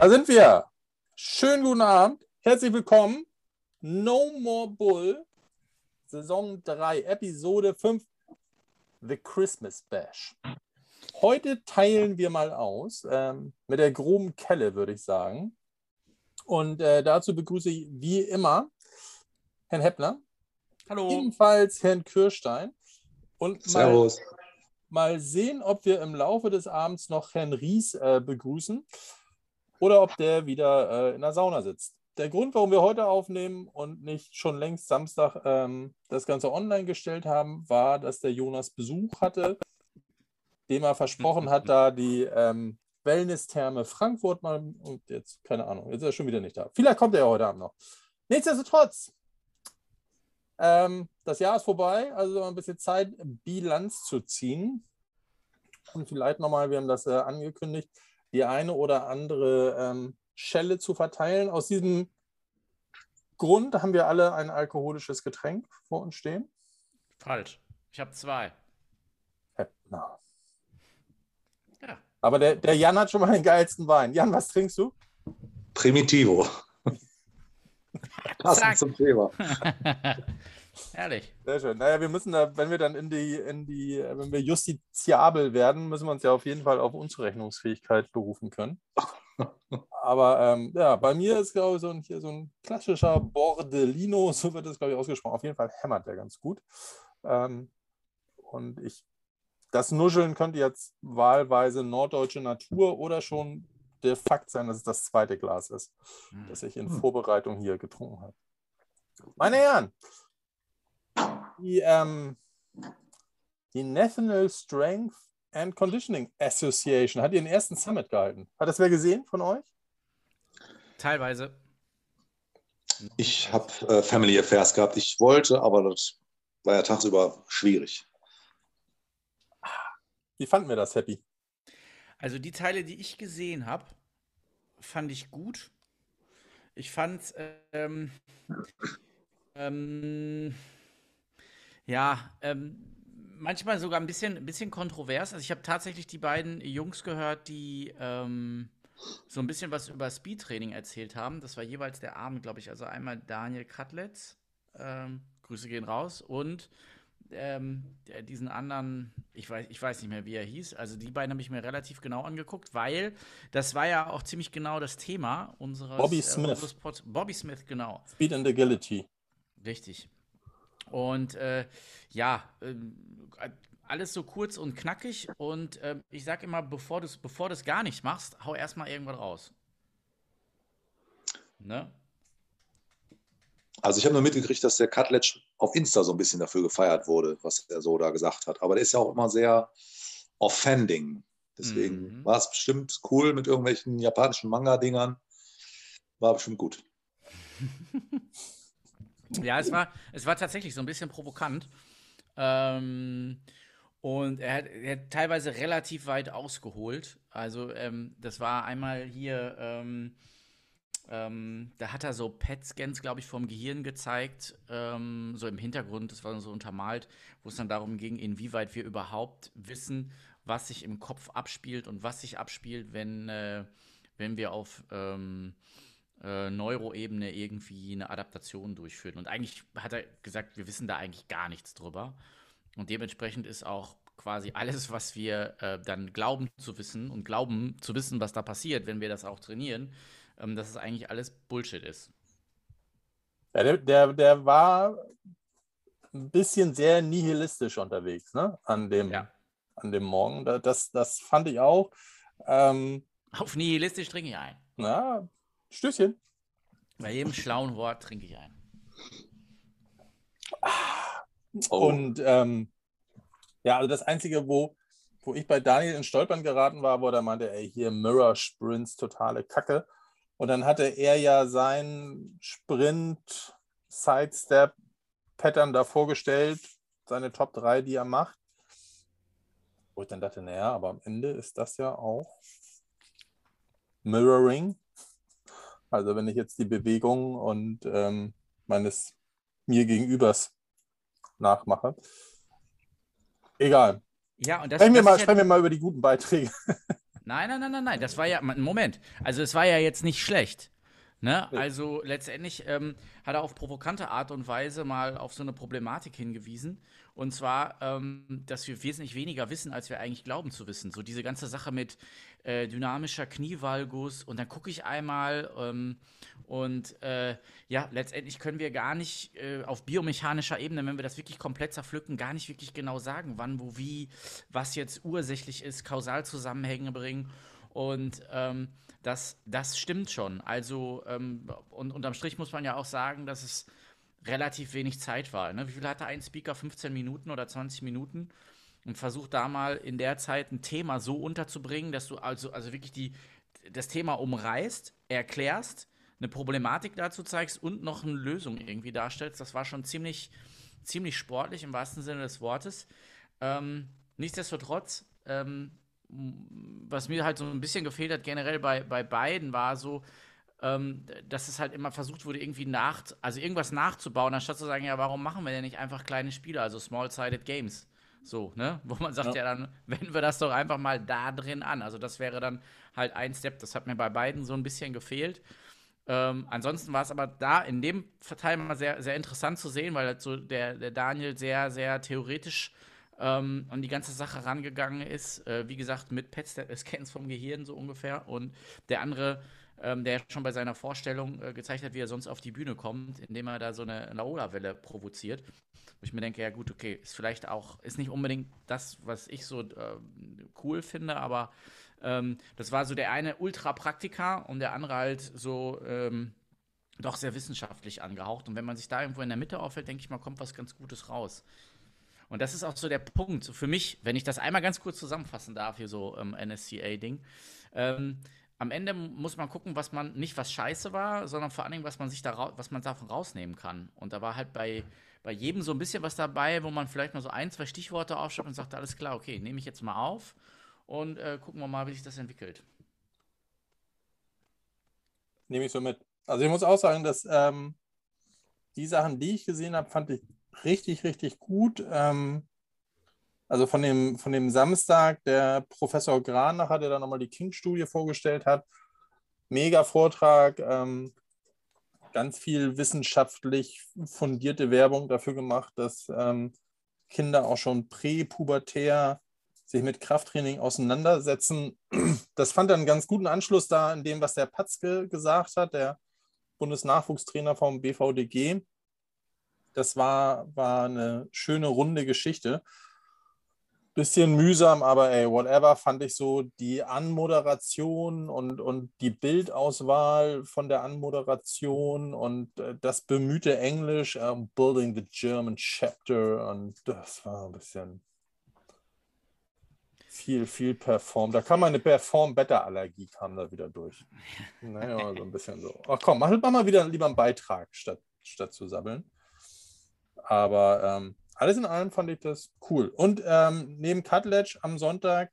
Da sind wir. Schönen guten Abend. Herzlich willkommen. No More Bull. Saison 3, Episode 5. The Christmas Bash. Heute teilen wir mal aus ähm, mit der groben Kelle, würde ich sagen. Und äh, dazu begrüße ich wie immer Herrn Heppner. Hallo. Ebenfalls Herrn Kirstein. Und mal, Servus. mal sehen, ob wir im Laufe des Abends noch Herrn Ries äh, begrüßen oder ob der wieder äh, in der Sauna sitzt. Der Grund, warum wir heute aufnehmen und nicht schon längst Samstag ähm, das Ganze online gestellt haben, war, dass der Jonas Besuch hatte, dem er versprochen hat, da die ähm, Wellness-Therme Frankfurt mal und jetzt, keine Ahnung, jetzt ist er schon wieder nicht da. Vielleicht kommt er ja heute Abend noch. Nichtsdestotrotz, ähm, das Jahr ist vorbei, also ein bisschen Zeit, Bilanz zu ziehen. Und vielleicht nochmal, wir haben das äh, angekündigt, die eine oder andere ähm, Schelle zu verteilen. Aus diesem Grund haben wir alle ein alkoholisches Getränk vor uns stehen. Falsch. Ich habe zwei. Heppner. Ja. Aber der, der Jan hat schon mal den geilsten Wein. Jan, was trinkst du? Primitivo. Passend zum Thema. Herrlich. Sehr schön. Naja, wir müssen da, wenn wir dann in die, in die, wenn wir justiziabel werden, müssen wir uns ja auf jeden Fall auf Unzurechnungsfähigkeit berufen können. Aber ähm, ja, bei mir ist, glaube ich, so ein, hier so ein klassischer Bordellino, so wird das, glaube ich, ausgesprochen. Auf jeden Fall hämmert der ganz gut. Ähm, und ich, das Nuscheln könnte jetzt wahlweise norddeutsche Natur oder schon der Fakt sein, dass es das zweite Glas ist, das ich in Hm. Vorbereitung hier getrunken habe. Meine Herren, die, ähm, die National Strength and Conditioning Association hat ihren ersten Summit gehalten. Hat das wer gesehen von euch? Teilweise. Ich habe äh, Family Affairs gehabt. Ich wollte, aber das war ja tagsüber schwierig. Wie fanden wir das, Happy? Also die Teile, die ich gesehen habe, fand ich gut. Ich fand ähm, ähm, ja, ähm, manchmal sogar ein bisschen, ein bisschen kontrovers. Also ich habe tatsächlich die beiden Jungs gehört, die ähm, so ein bisschen was über Speedtraining erzählt haben. Das war jeweils der Abend, glaube ich. Also einmal Daniel Katletz, ähm, Grüße gehen raus, und ähm, diesen anderen, ich weiß, ich weiß nicht mehr, wie er hieß. Also die beiden habe ich mir relativ genau angeguckt, weil das war ja auch ziemlich genau das Thema unseres, Bobby äh, Smith. unseres Pod Bobby Smith, genau. Speed and Agility. Richtig. Und äh, ja, ähm, alles so kurz und knackig. Und ähm, ich sag immer, bevor du es bevor du's gar nicht machst, hau erstmal irgendwas raus. Ne? Also ich habe nur mitgekriegt, dass der Cutledge auf Insta so ein bisschen dafür gefeiert wurde, was er so da gesagt hat. Aber der ist ja auch immer sehr offending. Deswegen Mhm. war es bestimmt cool mit irgendwelchen japanischen Manga-Dingern. War bestimmt gut. Ja, es war, es war tatsächlich so ein bisschen provokant. Ähm, und er hat, er hat teilweise relativ weit ausgeholt. Also, ähm, das war einmal hier, ähm, ähm, da hat er so PET-Scans, glaube ich, vom Gehirn gezeigt, ähm, so im Hintergrund, das war so untermalt, wo es dann darum ging, inwieweit wir überhaupt wissen, was sich im Kopf abspielt und was sich abspielt, wenn, äh, wenn wir auf ähm, äh, Neuroebene irgendwie eine Adaptation durchführen. Und eigentlich hat er gesagt, wir wissen da eigentlich gar nichts drüber. Und dementsprechend ist auch quasi alles, was wir äh, dann glauben zu wissen und glauben zu wissen, was da passiert, wenn wir das auch trainieren, ähm, dass es eigentlich alles Bullshit ist. Ja, der, der, der war ein bisschen sehr nihilistisch unterwegs, ne? An dem, Ja. an dem Morgen. Da- Das, das fand ich auch. Ähm, Auf nihilistisch trinke ich ein. na, Stößchen. Bei jedem schlauen Wort trinke ich ein. Oh. Und ähm, ja, also das Einzige, wo, wo ich bei Daniel in Stolpern geraten war, wo er meinte, ey, hier Mirror Sprints, totale Kacke. Und dann hatte er ja sein Sprint Sidestep Pattern da vorgestellt, seine Top 3, die er macht. Wo ich dann dachte, naja, aber am Ende ist das ja auch Mirroring. Also wenn ich jetzt die Bewegung und ähm, meines mir gegenübers nachmache. Egal. Ja, und das, Sprechen wir, mal, ja- sprechen wir mal über die guten Beiträge. Nein, nein, nein, nein, nein. Das war ja, Moment. Also es war ja jetzt nicht schlecht. Ne? Also letztendlich ähm, hat er auf provokante Art und Weise mal auf so eine Problematik hingewiesen. Und zwar, ähm, dass wir wesentlich weniger wissen, als wir eigentlich glauben zu wissen. So diese ganze Sache mit äh, dynamischer Knievalgus und dann gucke ich einmal ähm, und äh, ja, letztendlich können wir gar nicht äh, auf biomechanischer Ebene, wenn wir das wirklich komplett zerpflücken, gar nicht wirklich genau sagen, wann, wo, wie, was jetzt ursächlich ist, Kausalzusammenhänge bringen. Und ähm, das, das stimmt schon. Also, ähm, und unterm Strich muss man ja auch sagen, dass es relativ wenig Zeit war. Ne? Wie viel hatte ein Speaker? 15 Minuten oder 20 Minuten? Und versucht da mal in der Zeit ein Thema so unterzubringen, dass du also, also wirklich die, das Thema umreißt, erklärst, eine Problematik dazu zeigst und noch eine Lösung irgendwie darstellst. Das war schon ziemlich, ziemlich sportlich im wahrsten Sinne des Wortes. Ähm, nichtsdestotrotz ähm, was mir halt so ein bisschen gefehlt hat, generell bei, bei beiden, war so, ähm, dass es halt immer versucht wurde, irgendwie nach, also irgendwas nachzubauen, anstatt zu sagen, ja, warum machen wir denn nicht einfach kleine Spiele, also Small-Sided Games? So, ne? Wo man sagt, ja. ja, dann wenden wir das doch einfach mal da drin an. Also, das wäre dann halt ein Step. Das hat mir bei beiden so ein bisschen gefehlt. Ähm, ansonsten war es aber da in dem Teil mal sehr, sehr interessant zu sehen, weil halt so der, der Daniel sehr, sehr theoretisch ähm, an die ganze Sache rangegangen ist. Äh, wie gesagt, mit PET-Scans vom Gehirn so ungefähr. Und der andere, ähm, der schon bei seiner Vorstellung äh, gezeigt hat, wie er sonst auf die Bühne kommt, indem er da so eine Laola-Welle provoziert. Wo ich mir denke, ja gut, okay, ist vielleicht auch, ist nicht unbedingt das, was ich so äh, cool finde, aber ähm, das war so der eine Ultra-Praktiker und der andere halt so ähm, doch sehr wissenschaftlich angehaucht. Und wenn man sich da irgendwo in der Mitte aufhält, denke ich mal, kommt was ganz Gutes raus. Und das ist auch so der Punkt für mich, wenn ich das einmal ganz kurz zusammenfassen darf, hier so ähm, NSCA-Ding. Ähm, am Ende muss man gucken, was man, nicht was scheiße war, sondern vor allen Dingen, was man sich da was man davon rausnehmen kann. Und da war halt bei, bei jedem so ein bisschen was dabei, wo man vielleicht mal so ein, zwei Stichworte aufschreibt und sagt, alles klar, okay, nehme ich jetzt mal auf und äh, gucken wir mal, wie sich das entwickelt. Nehme ich so mit. Also ich muss auch sagen, dass ähm, die Sachen, die ich gesehen habe, fand ich richtig, richtig gut. Ähm, also von dem, von dem Samstag, der Professor Granacher, der da nochmal die King-Studie vorgestellt hat. Mega Vortrag, ähm, ganz viel wissenschaftlich fundierte Werbung dafür gemacht, dass ähm, Kinder auch schon präpubertär sich mit Krafttraining auseinandersetzen. Das fand einen ganz guten Anschluss da in dem, was der Patzke gesagt hat, der Bundesnachwuchstrainer vom BVDG das war, war eine schöne runde Geschichte. Bisschen mühsam, aber ey, whatever, fand ich so die Anmoderation und, und die Bildauswahl von der Anmoderation und äh, das bemühte Englisch, uh, Building the German Chapter und das war ein bisschen viel, viel performt. Da kam meine Perform-Better-Allergie kam da wieder durch. Naja, so ein bisschen so. Ach komm, mach, mach mal wieder lieber einen Beitrag, statt, statt zu sabbeln. Aber ähm, alles in allem fand ich das cool. Und ähm, neben Cutledge am Sonntag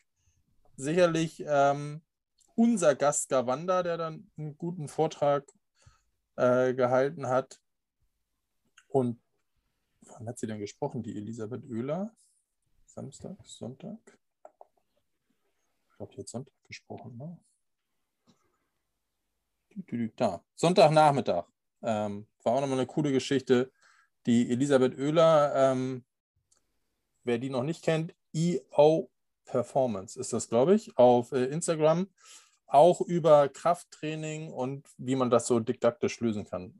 sicherlich ähm, unser Gast Gawanda, der dann einen guten Vortrag äh, gehalten hat. Und wann hat sie denn gesprochen? Die Elisabeth Oehler? Samstag, Sonntag? Ich glaube, die hat Sonntag gesprochen, ne? Da. Sonntagnachmittag. Ähm, war auch nochmal eine coole Geschichte. Die Elisabeth Oehler, ähm, wer die noch nicht kennt, EO Performance ist das, glaube ich, auf äh, Instagram. Auch über Krafttraining und wie man das so didaktisch lösen kann.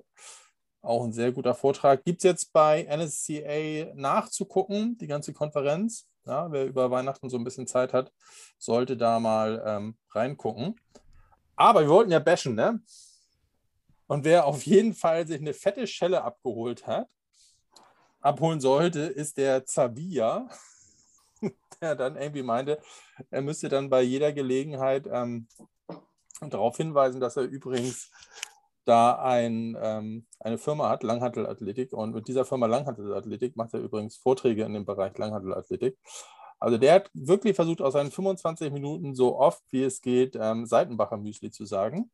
Auch ein sehr guter Vortrag. Gibt es jetzt bei NSCA nachzugucken, die ganze Konferenz. Ja, wer über Weihnachten so ein bisschen Zeit hat, sollte da mal ähm, reingucken. Aber wir wollten ja bashen, ne? Und wer auf jeden Fall sich eine fette Schelle abgeholt hat, abholen sollte, ist der Zavia, der dann irgendwie meinte, er müsste dann bei jeder Gelegenheit ähm, darauf hinweisen, dass er übrigens da ein, ähm, eine Firma hat, Langhattelathletik. Und mit dieser Firma Langhattelathletik macht er übrigens Vorträge in dem Bereich Langhattelathletik. Also der hat wirklich versucht, aus seinen 25 Minuten so oft wie es geht ähm, Seitenbacher Müsli zu sagen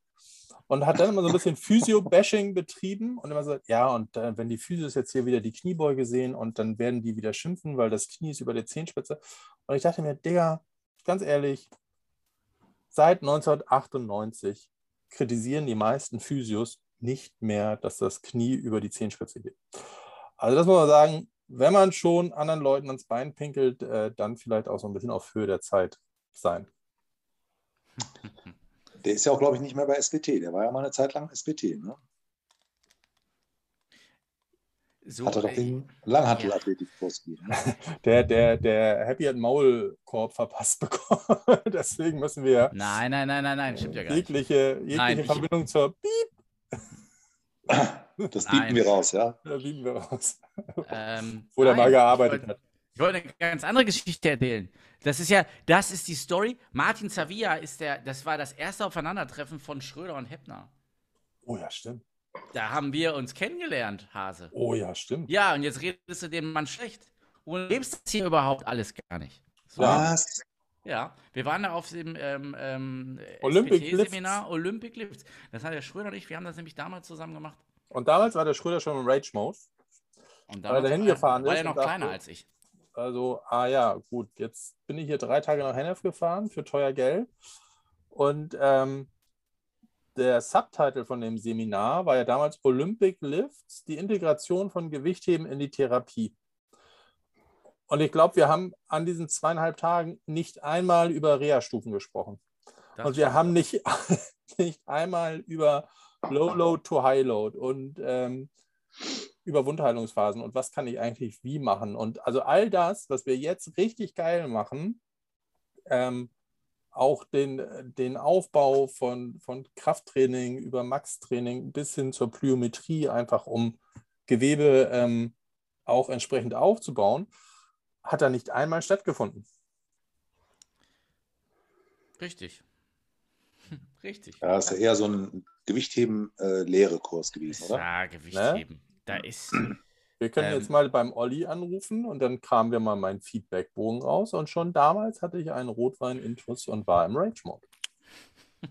und hat dann immer so ein bisschen Physio-Bashing betrieben und immer so, ja, und äh, wenn die Physios jetzt hier wieder die Kniebeuge sehen und dann werden die wieder schimpfen, weil das Knie ist über der Zehenspitze. Und ich dachte mir, Digga, ganz ehrlich, seit 1998 kritisieren die meisten Physios nicht mehr, dass das Knie über die Zehenspitze geht. Also das muss man sagen, wenn man schon anderen Leuten ans Bein pinkelt, äh, dann vielleicht auch so ein bisschen auf Höhe der Zeit sein. Der ist ja auch, glaube ich, nicht mehr bei SBT. Der war ja mal eine Zeit lang SBT. Ne? So, Hat er doch den Langhantel-Athletik-Kurs gegeben. Der, der, der Happy hat Maulkorb verpasst bekommen. Deswegen müssen wir Nein, nein, nein, nein, nein, stimmt ja gar nicht. jegliche, jegliche Nein, ich- Verbindung zur Piep, Das bieten wir raus, ja. da bieten wir raus. Ähm, Wo der mal gearbeitet ich wollte- hat. Ich wollte eine ganz andere Geschichte erzählen. Das ist ja, das ist die Story. Martin Zavia ist der, das war das erste Aufeinandertreffen von Schröder und Heppner. Oh ja, stimmt. Da haben wir uns kennengelernt, Hase. Oh ja, stimmt. Ja, und jetzt redest du dem Mann schlecht. Und du lebst das hier überhaupt alles gar nicht. So, Was? Ja, wir waren da auf dem ähm, ähm, Olympic SPT-Seminar Olympic Lifts. Das hat der Schröder und ich, wir haben das nämlich damals zusammen gemacht. Und damals war der Schröder schon im Rage-Mode. Und Weil er damals dahin war- gefahren war ist er noch kleiner als ich. Also, ah ja, gut, jetzt bin ich hier drei Tage nach Hennef gefahren für teuer Geld. Und ähm, der Subtitle von dem Seminar war ja damals Olympic Lifts, die Integration von Gewichtheben in die Therapie. Und ich glaube, wir haben an diesen zweieinhalb Tagen nicht einmal über Reha-Stufen gesprochen. Das Und wir haben nicht, nicht einmal über Low Load to High Load und ähm, über Wundheilungsphasen und was kann ich eigentlich wie machen. Und also all das, was wir jetzt richtig geil machen, ähm, auch den, den Aufbau von, von Krafttraining über Max-Training bis hin zur Plyometrie, einfach um Gewebe ähm, auch entsprechend aufzubauen, hat da nicht einmal stattgefunden. Richtig. Richtig. Ja, das ist ja eher so ein Gewichtheben-Lehre-Kurs gewesen, oder? Ja, Gewicht Ne? Da ist. Wir können Ähm. jetzt mal beim Olli anrufen und dann kramen wir mal meinen Feedbackbogen raus. Und schon damals hatte ich einen Rotwein-Intus und war im Rage-Mode.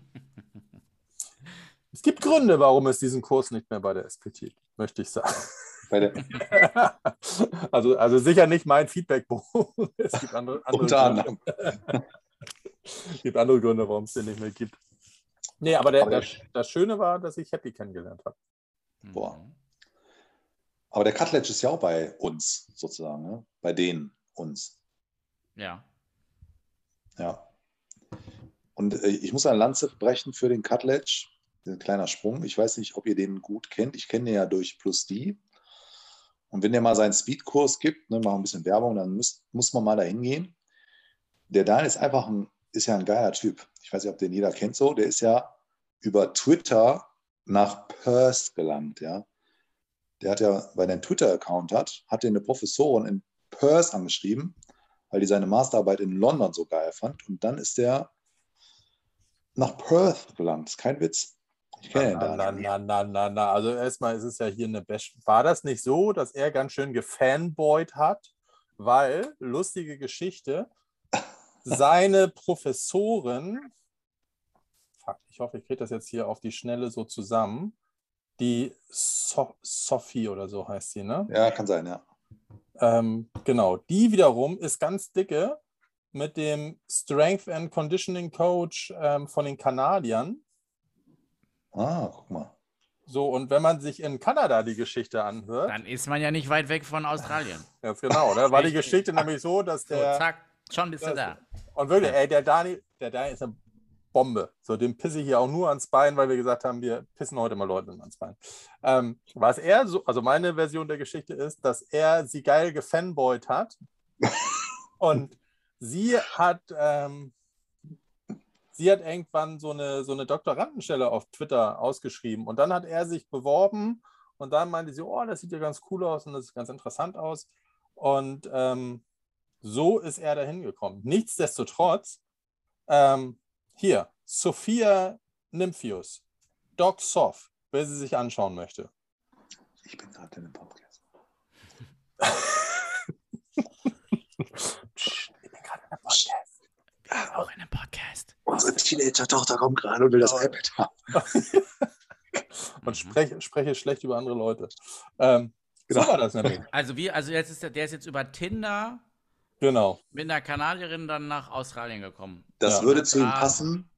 es gibt Gründe, warum es diesen Kurs nicht mehr bei der SPT gibt, möchte ich sagen. Also, also sicher nicht mein Feedbackbogen. Es gibt andere, andere unter Gründe. anderem. Es gibt andere Gründe, warum es den nicht mehr gibt. Nee, aber, der, Aber der- das, das Schöne war, dass ich Happy kennengelernt habe. Boah. Aber der Cutledge ist ja auch bei uns, sozusagen, ne? bei denen uns. Ja. Ja. Und äh, ich muss eine Lanze brechen für den Cutledge. Ein kleiner Sprung. Ich weiß nicht, ob ihr den gut kennt. Ich kenne den ja durch Plus D. Und wenn der mal seinen Speedkurs gibt, ne, mal ein bisschen Werbung, dann muss, muss man mal da hingehen. Der Dan ist einfach ein, ist ja ein geiler Typ. Ich weiß nicht, ob den jeder kennt so. Der ist ja über Twitter nach Perth gelangt, ja. Der hat ja, weil er einen Twitter-Account hat, hat er eine Professorin in Perth angeschrieben, weil die seine Masterarbeit in London so geil fand. Und dann ist der nach Perth gelangt. ist kein Witz. Ich kenne ihn Na, da. na, na, na, na, na. Also erstmal ist es ja hier eine Bash. War das nicht so, dass er ganz schön gefanboyt hat? Weil, lustige Geschichte, seine Professorin, fuck, ich hoffe, ich kriege das jetzt hier auf die Schnelle so zusammen, die so Sophie oder so heißt sie, ne? Ja, kann sein, ja. Ähm, genau, die wiederum ist ganz dicke mit dem Strength and Conditioning Coach ähm, von den Kanadiern. Ah, guck mal. So, und wenn man sich in Kanada die Geschichte anhört, Dann ist man ja nicht weit weg von Australien. ganz genau, da war die. Geschichte nämlich so, dass So, der, zack, schon bist du da. und wirklich, ey, der Dani, der Dani ist eine Bombe. So, dem pisse ich hier auch nur ans Bein, weil wir gesagt haben, wir pissen heute mal Leuten ans Bein. Ähm, was er so, also meine Version der Geschichte ist, dass er sie geil gefanboyt hat und sie hat, ähm, sie hat irgendwann so eine, so eine Doktorandenstelle auf Twitter ausgeschrieben und dann hat er sich beworben und dann meinte sie, oh, das sieht ja ganz cool aus und das sieht ganz interessant aus und ähm, so ist er dahin gekommen. Nichtsdestotrotz, ähm, hier, Sophia Nymphius, Doc Soft, wer sie sich anschauen möchte. Ich bin gerade in einem Podcast. Psst, ich bin gerade in einem Podcast. Auch in einem Podcast. Unsere Teenager-Tochter kommt gerade und will das iPad haben. Und Mhm. spreche, spreche schlecht über andere Leute. Ähm, Genau. So war das nämlich. Also wir, also jetzt ist der, der ist jetzt über Tinder Genau. mit einer Kanadierin dann nach Australien gekommen. Das Ja. würde zu ihm passen,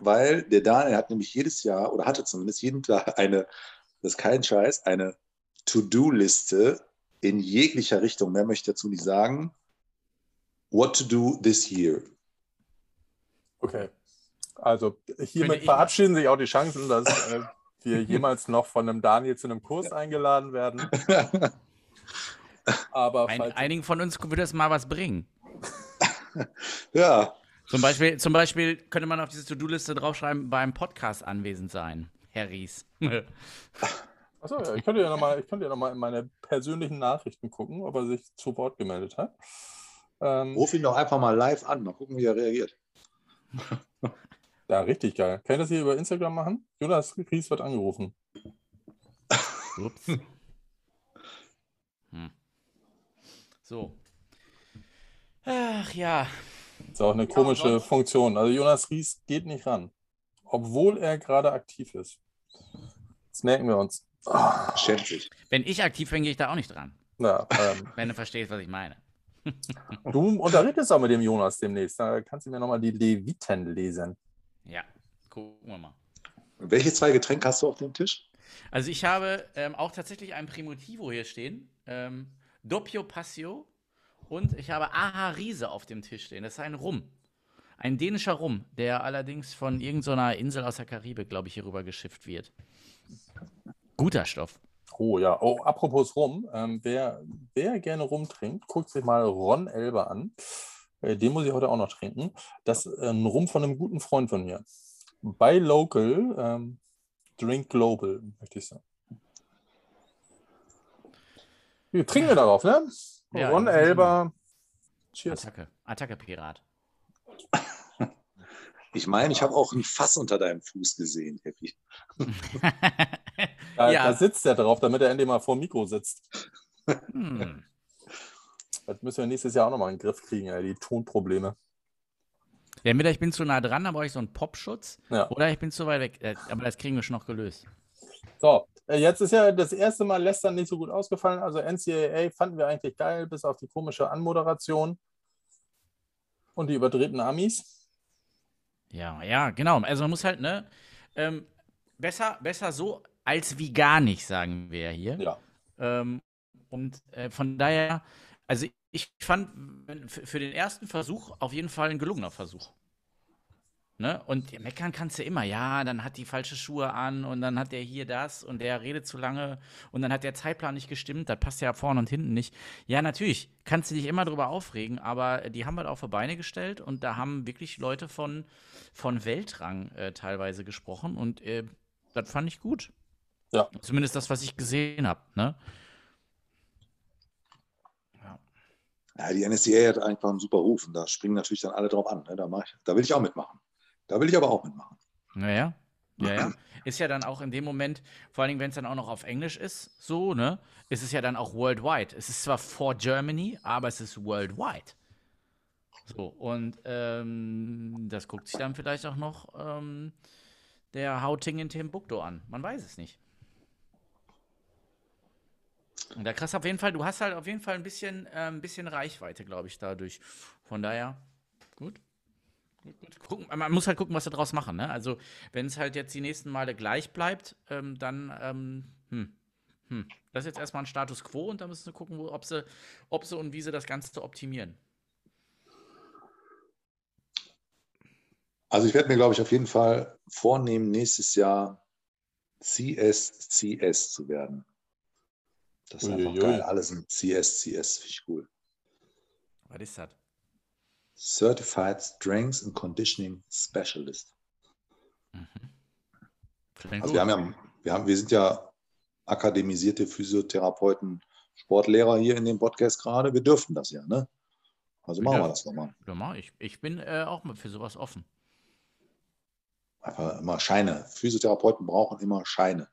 weil der Daniel hat nämlich jedes Jahr oder hatte zumindest jeden Tag eine, das ist kein Scheiß, eine To-Do-Liste in jeglicher Richtung. Mehr möchte ich dazu nicht sagen. What to do this year. Okay. Also hiermit verabschieden sich auch die Chancen, dass äh, wir jemals noch von einem Daniel zu einem Kurs eingeladen werden. Aber Ein, einigen von uns würde es mal was bringen. ja, Zum Beispiel, zum Beispiel könnte man auf diese To-Do-Liste draufschreiben, beim Podcast anwesend sein, Herr Ries. achso, ja, ich könnte ja nochmal noch mal in meine persönlichen Nachrichten gucken, ob er sich zu Wort gemeldet hat. Ähm, ruf ihn doch einfach mal live an. Mal gucken, wie er reagiert. ja, richtig geil. Kann ich das hier über Instagram machen? Jonas Ries wird angerufen. Ups. Hm. So. Ach ja. Ist auch eine komische Funktion. Also Jonas Ries geht nicht ran, obwohl er gerade aktiv ist. Das merken wir uns. Schämt sich. Wenn ich aktiv bin, gehe ich da auch nicht dran. Na, ähm, Wenn du verstehst, was ich meine. du unterrichtest auch mit dem Jonas demnächst. Da kannst du mir nochmal die Leviten lesen. Ja, gucken wir mal. Welche zwei Getränke hast du auf dem Tisch? Also ich habe ähm, auch tatsächlich ein Primitivo hier stehen. Ähm, Doppio Passio. Und ich habe Aha Riese auf dem Tisch stehen. Das ist ein Rum. Ein dänischer Rum, der allerdings von irgendeiner Insel aus der Karibik, glaube ich, hier rüber geschifft wird. Guter Stoff. Oh ja, oh, apropos Rum. Ähm, wer, wer gerne Rum trinkt, guckt sich mal Ron Elber an. Äh, den muss ich heute auch noch trinken. Das ist ein Rum von einem guten Freund von mir. Buy Local, ähm, Drink Global, möchte ich sagen. Wir trinken wir darauf, ne? Ja, Ron Elber. Cheers. Attacke. Attacke Pirat. Ich meine, ich habe auch ein Fass unter deinem Fuß gesehen, Happy. Da, Ja. da sitzt er drauf, damit er endlich mal vor dem Mikro sitzt. hm. Das müssen wir nächstes Jahr auch nochmal in den Griff kriegen, ey, die Tonprobleme. Ja, entweder ich bin zu nah dran, dann brauche ich so einen Popschutz. Ja. Oder ich bin zu weit weg. Äh, Aber das kriegen wir schon noch gelöst. So, jetzt ist ja das erste Mal Lästern nicht so gut ausgefallen. Also NCAA fanden wir eigentlich geil, bis auf die komische Anmoderation und die überdrehten Amis. Ja, ja, genau. Also man muss halt, ne? Ähm, besser, besser so als wie gar nicht, sagen wir hier. Ja, Ähm, und äh, von daher, also ich fand für den ersten Versuch auf jeden Fall ein gelungener Versuch. Ne? Und meckern kannst du immer, ja, dann hat die falsche Schuhe an und dann hat der hier das und der redet zu lange und dann hat der Zeitplan nicht gestimmt, das passt ja vorne und hinten nicht. Ja, natürlich, kannst du dich immer drüber aufregen, aber die haben halt auf die Beine gestellt und da haben wirklich Leute von, von Weltrang äh, teilweise gesprochen und äh, das fand ich gut. Ja. Zumindest das, was ich gesehen habe, ne? Ja, die NSCA hat einfach einen super Ruf und da springen natürlich dann alle drauf an. Ne? Da, ich, da will ich auch mitmachen. Da will ich aber auch mitmachen. Naja. Ja, ja. Ist ja dann auch in dem Moment, vor allen Dingen, wenn es dann auch noch auf Englisch ist, so, ne? Ist es ja dann auch worldwide. Es ist zwar for Germany, aber es ist worldwide. So, und ähm, das guckt sich dann vielleicht auch noch ähm, der Houting in Timbuktu an. Man weiß es nicht. Und da krass auf jeden Fall, du hast halt auf jeden Fall ein bisschen, äh, ein bisschen Reichweite, glaube ich, dadurch. Von daher, gut. Gucken, man muss halt gucken, was sie draus machen. Ne? Also, wenn es halt jetzt die nächsten Male gleich bleibt, ähm, dann, ähm, hm, hm. Das ist jetzt erstmal ein Status quo und da müssen sie gucken, wo, ob, sie, ob sie und wie sie das Ganze optimieren. Also ich werde mir, glaube ich, auf jeden Fall vornehmen, nächstes Jahr CSCS zu werden. Das ist einfach Uiuiui. geil. Alles in CSCS, finde ich cool. Was ist das? Certified Strengths and Conditioning Specialist. Klingt Also wir haben ja, wir haben, wir sind ja akademisierte Physiotherapeuten, Sportlehrer hier in dem Podcast gerade. Wir dürften das ja, ne? Also machen Ja. wir das nochmal. Ja, ich, ich bin äh, auch mal für sowas offen. Einfach immer Scheine. Physiotherapeuten brauchen immer Scheine.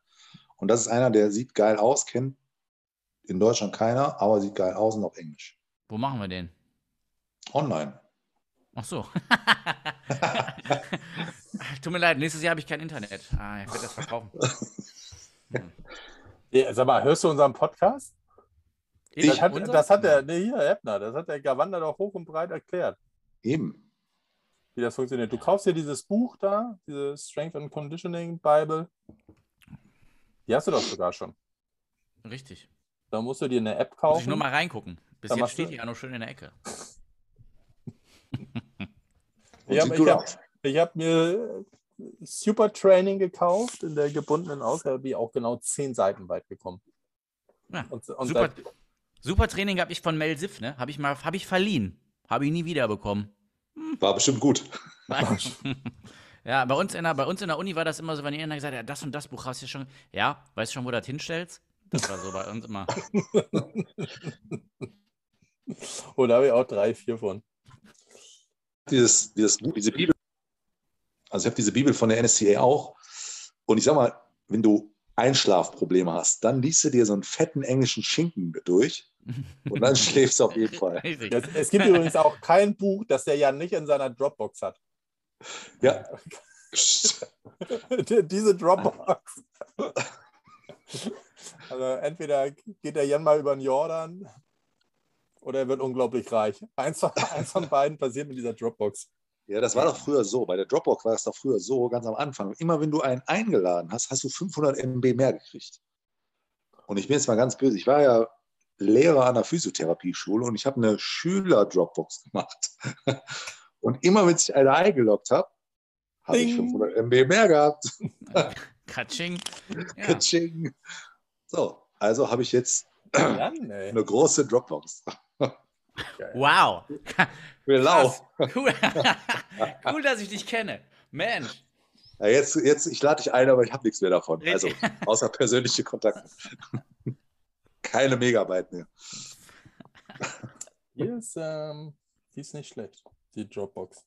Und das ist einer, der sieht geil aus, kennt in Deutschland keiner, aber sieht geil aus und auf Englisch. Wo machen wir den? Online. Ach so. Tut mir leid, nächstes Jahr habe ich kein Internet. Ah, ich werde das verkaufen. Ja, sag mal, hörst du unseren Podcast? Ich, das, hat, unser? das hat der, nee, hier, Ebner, das hat der Gavander doch hoch und breit erklärt. Eben. wie das funktioniert. Du kaufst dir dieses Buch da, diese Strength and Conditioning Bible. Die hast du doch sogar schon. Richtig. Da musst du dir eine App Muss kaufen. ich nur mal reingucken. Bis Dann jetzt steht du- die ja noch schön in der Ecke. Und Ich habe hab, aus. ich hab mir Super Training gekauft in der gebundenen Ausgabe, die auch genau zehn Seiten weit gekommen. Ja, Und, und super, seit- super Training habe ich von Mel Siff, ne? Habe ich mal, habe ich verliehen. Habe ich nie wiederbekommen. War bestimmt gut. ja, bei uns, in der, bei uns in der Uni war das immer so, wenn jemand gesagt hat, ja, das und das Buch hast du schon, ja, weißt du schon, wo du das hinstellst? Das war so bei uns immer. oh, da habe ich auch drei, vier von. Dieses, dieses Buch, diese Bibel. Also ich habe diese Bibel von der NSCA auch. Und ich sag mal, wenn du Einschlafprobleme hast, dann liest du dir so einen fetten englischen Schinken durch und dann schläfst du auf jeden Fall. Richtig. Es, es gibt übrigens auch kein Buch, das der Jan nicht in seiner Dropbox hat. Ja. Die- Diese Dropbox. Also entweder geht der Jan mal über den Jordan oder er wird unglaublich reich. Eins von, eins von beiden passiert mit dieser Dropbox. Ja, das war doch früher so. Bei der Dropbox war es doch früher so, ganz am Anfang. Immer wenn du einen eingeladen hast, hast du 500 MB mehr gekriegt. Und ich bin jetzt mal ganz böse. Ich war ja Lehrer an der Physiotherapieschule und ich habe eine Schüler-Dropbox gemacht. Und immer wenn sich einer eingeloggt hat, habe ich Ding. 500 MB mehr gehabt. Katsching. Ja. Katsching. So, also habe ich jetzt Jan, eine große Dropbox. Wow. Krass. Cool. cool, dass ich dich kenne. Mensch. Ja, jetzt, jetzt, ich lade dich ein, aber ich habe nichts mehr davon. Also, außer persönliche Kontakte. Keine Megabyte mehr. Hier ist, ähm, die ist nicht schlecht, die Dropbox.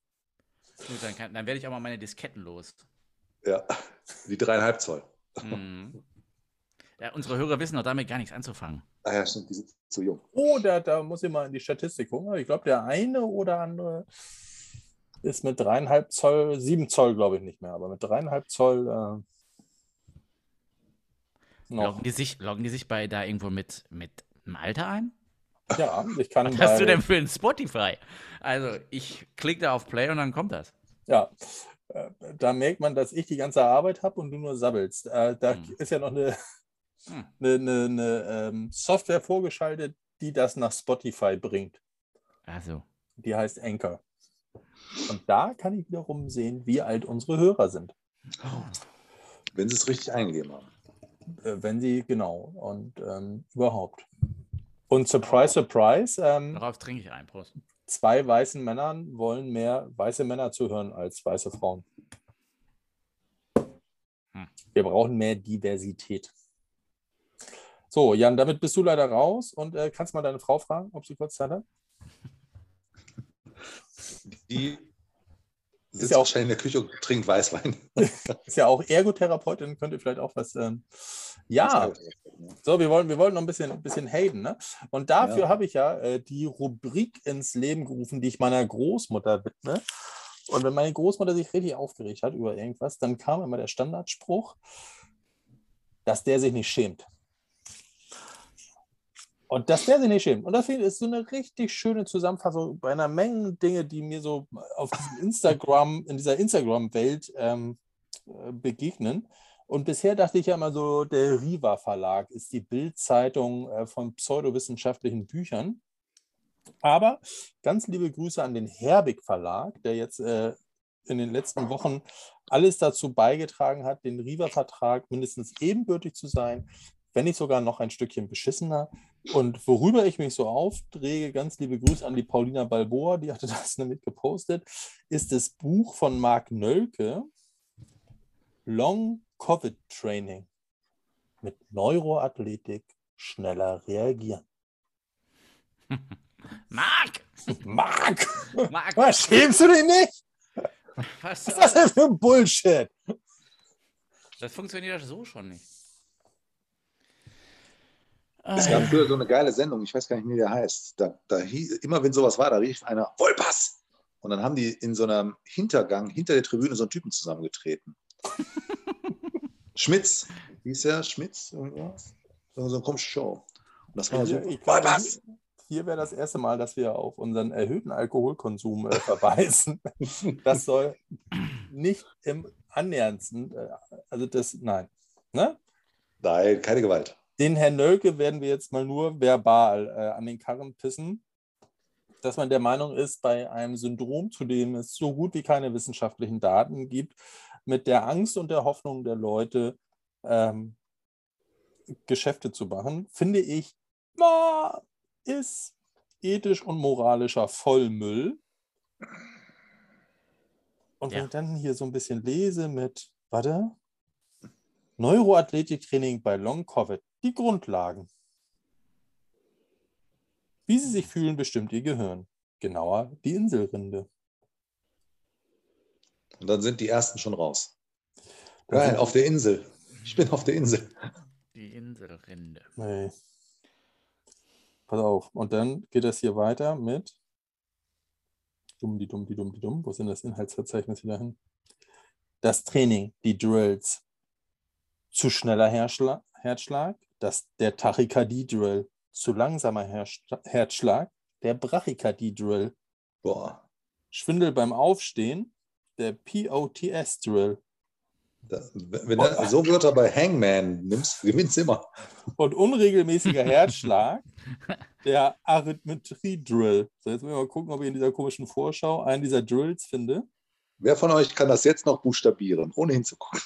Gut, dann, kann, dann werde ich auch mal meine Disketten los. Ja, die dreieinhalb Zoll. Mhm. Ja, unsere Hörer wissen doch damit gar nichts anzufangen. Ah ja, stimmt, die sind zu jung. Oh, da, da muss ich mal in die Statistik gucken. Ich glaube, der eine oder andere ist mit dreieinhalb Zoll, sieben Zoll glaube ich nicht mehr, aber mit dreieinhalb Zoll äh, noch. Loggen die sich, loggen die sich bei da irgendwo mit, mit dem Alter ein? Ja, ich kann Was hast du denn für ein Spotify? Also, ich klicke da auf Play und dann kommt das. Ja, äh, da merkt man, dass ich die ganze Arbeit habe und du nur sabbelst. Äh, da Hm. ist ja noch eine, Hm. eine, eine, eine ähm, Software vorgeschaltet, die das nach Spotify bringt. Also, Die heißt Anchor. Und da kann ich wiederum sehen, wie alt unsere Hörer sind. Wenn sie es richtig eingegeben haben. Äh, wenn sie, genau, und ähm, überhaupt. Und surprise, surprise, ähm, darauf trinke ich ein. Prost. zwei weißen Männern wollen mehr weiße Männer zuhören als weiße Frauen. Hm. Wir brauchen mehr Diversität. So, Jan, damit bist du leider raus und äh, kannst mal deine Frau fragen, ob sie kurz Zeit hat. Die sitzt ja auch- wahrscheinlich in der Küche und trinkt Weißwein. Ist ja auch Ergotherapeutin, könnte vielleicht auch was. Ähm, ja, So, wir wollen, wir wollen noch ein bisschen, ein bisschen haten. Ne? Und dafür Ja. habe ich ja äh, die Rubrik ins Leben gerufen, die ich meiner Großmutter widme. Und wenn meine Großmutter sich richtig aufgeregt hat über irgendwas, dann kam immer der Standardspruch, dass der sich nicht schämt. Und dass der sich nicht schämt. Und das ist so eine richtig schöne Zusammenfassung bei einer Menge Dinge, die mir so auf Instagram, in dieser Instagram-Welt ähm, äh, begegnen. Und bisher dachte ich ja immer so, der Riva Verlag ist die Bildzeitung äh, von pseudowissenschaftlichen Büchern. Aber ganz liebe Grüße an den Herbig Verlag, der jetzt äh, in den letzten Wochen alles dazu beigetragen hat, den Riva-Vertrag mindestens ebenbürtig zu sein, wenn nicht sogar noch ein Stückchen beschissener. Und worüber ich mich so aufrege, ganz liebe Grüße an die Paulina Balboa, die hatte das nämlich gepostet, ist das Buch von Marc Nölke, Long Covid Training mit Neuroathletik schneller reagieren. Marc! Marc, Marc! was schämst du dich nicht? Was Was ist das denn für ein Bullshit? Das funktioniert so schon nicht. Es gab früher so eine geile Sendung, ich weiß gar nicht, wie der heißt. Da, da hieß, immer wenn sowas war, da rief einer, Vollpass! Und dann haben die in so einem Hintergang, hinter der Tribüne, so einen Typen zusammengetreten. Schmitz, hieß er Schmitz? Irgendwas? So so eine komische Show. Und das war so, Ich Vollpass! hier wäre das erste Mal, dass wir auf unseren erhöhten Alkoholkonsum äh, verweisen. das soll nicht im annäherndsten, äh, also das, nein. Ne? Nein, keine Gewalt. Den Herrn Nölke werden wir jetzt mal nur verbal äh, an den Karren pissen, dass man der Meinung ist, bei einem Syndrom, zu dem es so gut wie keine wissenschaftlichen Daten gibt, mit der Angst und der Hoffnung der Leute ähm, Geschäfte zu machen, finde ich, ist ethisch und moralischer Vollmüll. Und Ja. wenn ich dann hier so ein bisschen lese mit, warte, Neuroathletiktraining bei Long Covid, die Grundlagen. Wie sie sich fühlen, bestimmt ihr Gehirn. Genauer die Inselrinde. Und dann sind die ersten schon raus. Sind- auf der Insel. Ich bin auf der Insel. Die Inselrinde. Nee. Pass auf. Und dann geht das hier weiter mit dumm, die dumm, die dumm, die dumm. Wo sind das Inhaltsverzeichnis wieder hin? Das Training, die Drills. Zu schneller Herzschlag, Herzschlag das, der Tachykardie-Drill. Zu langsamer Herzschla- Herzschlag, der Brachykardie-Drill. Boah. Schwindel beim Aufstehen, der POTS-Drill. Wenn du so Wörter bei Hangman nimmst, gewinnst immer. Und unregelmäßiger Herzschlag, der Arithmetie-Drill. So, jetzt müssen wir mal gucken, ob ich in dieser komischen Vorschau einen dieser Drills finde. Wer von euch kann das jetzt noch buchstabieren, ohne hinzugucken?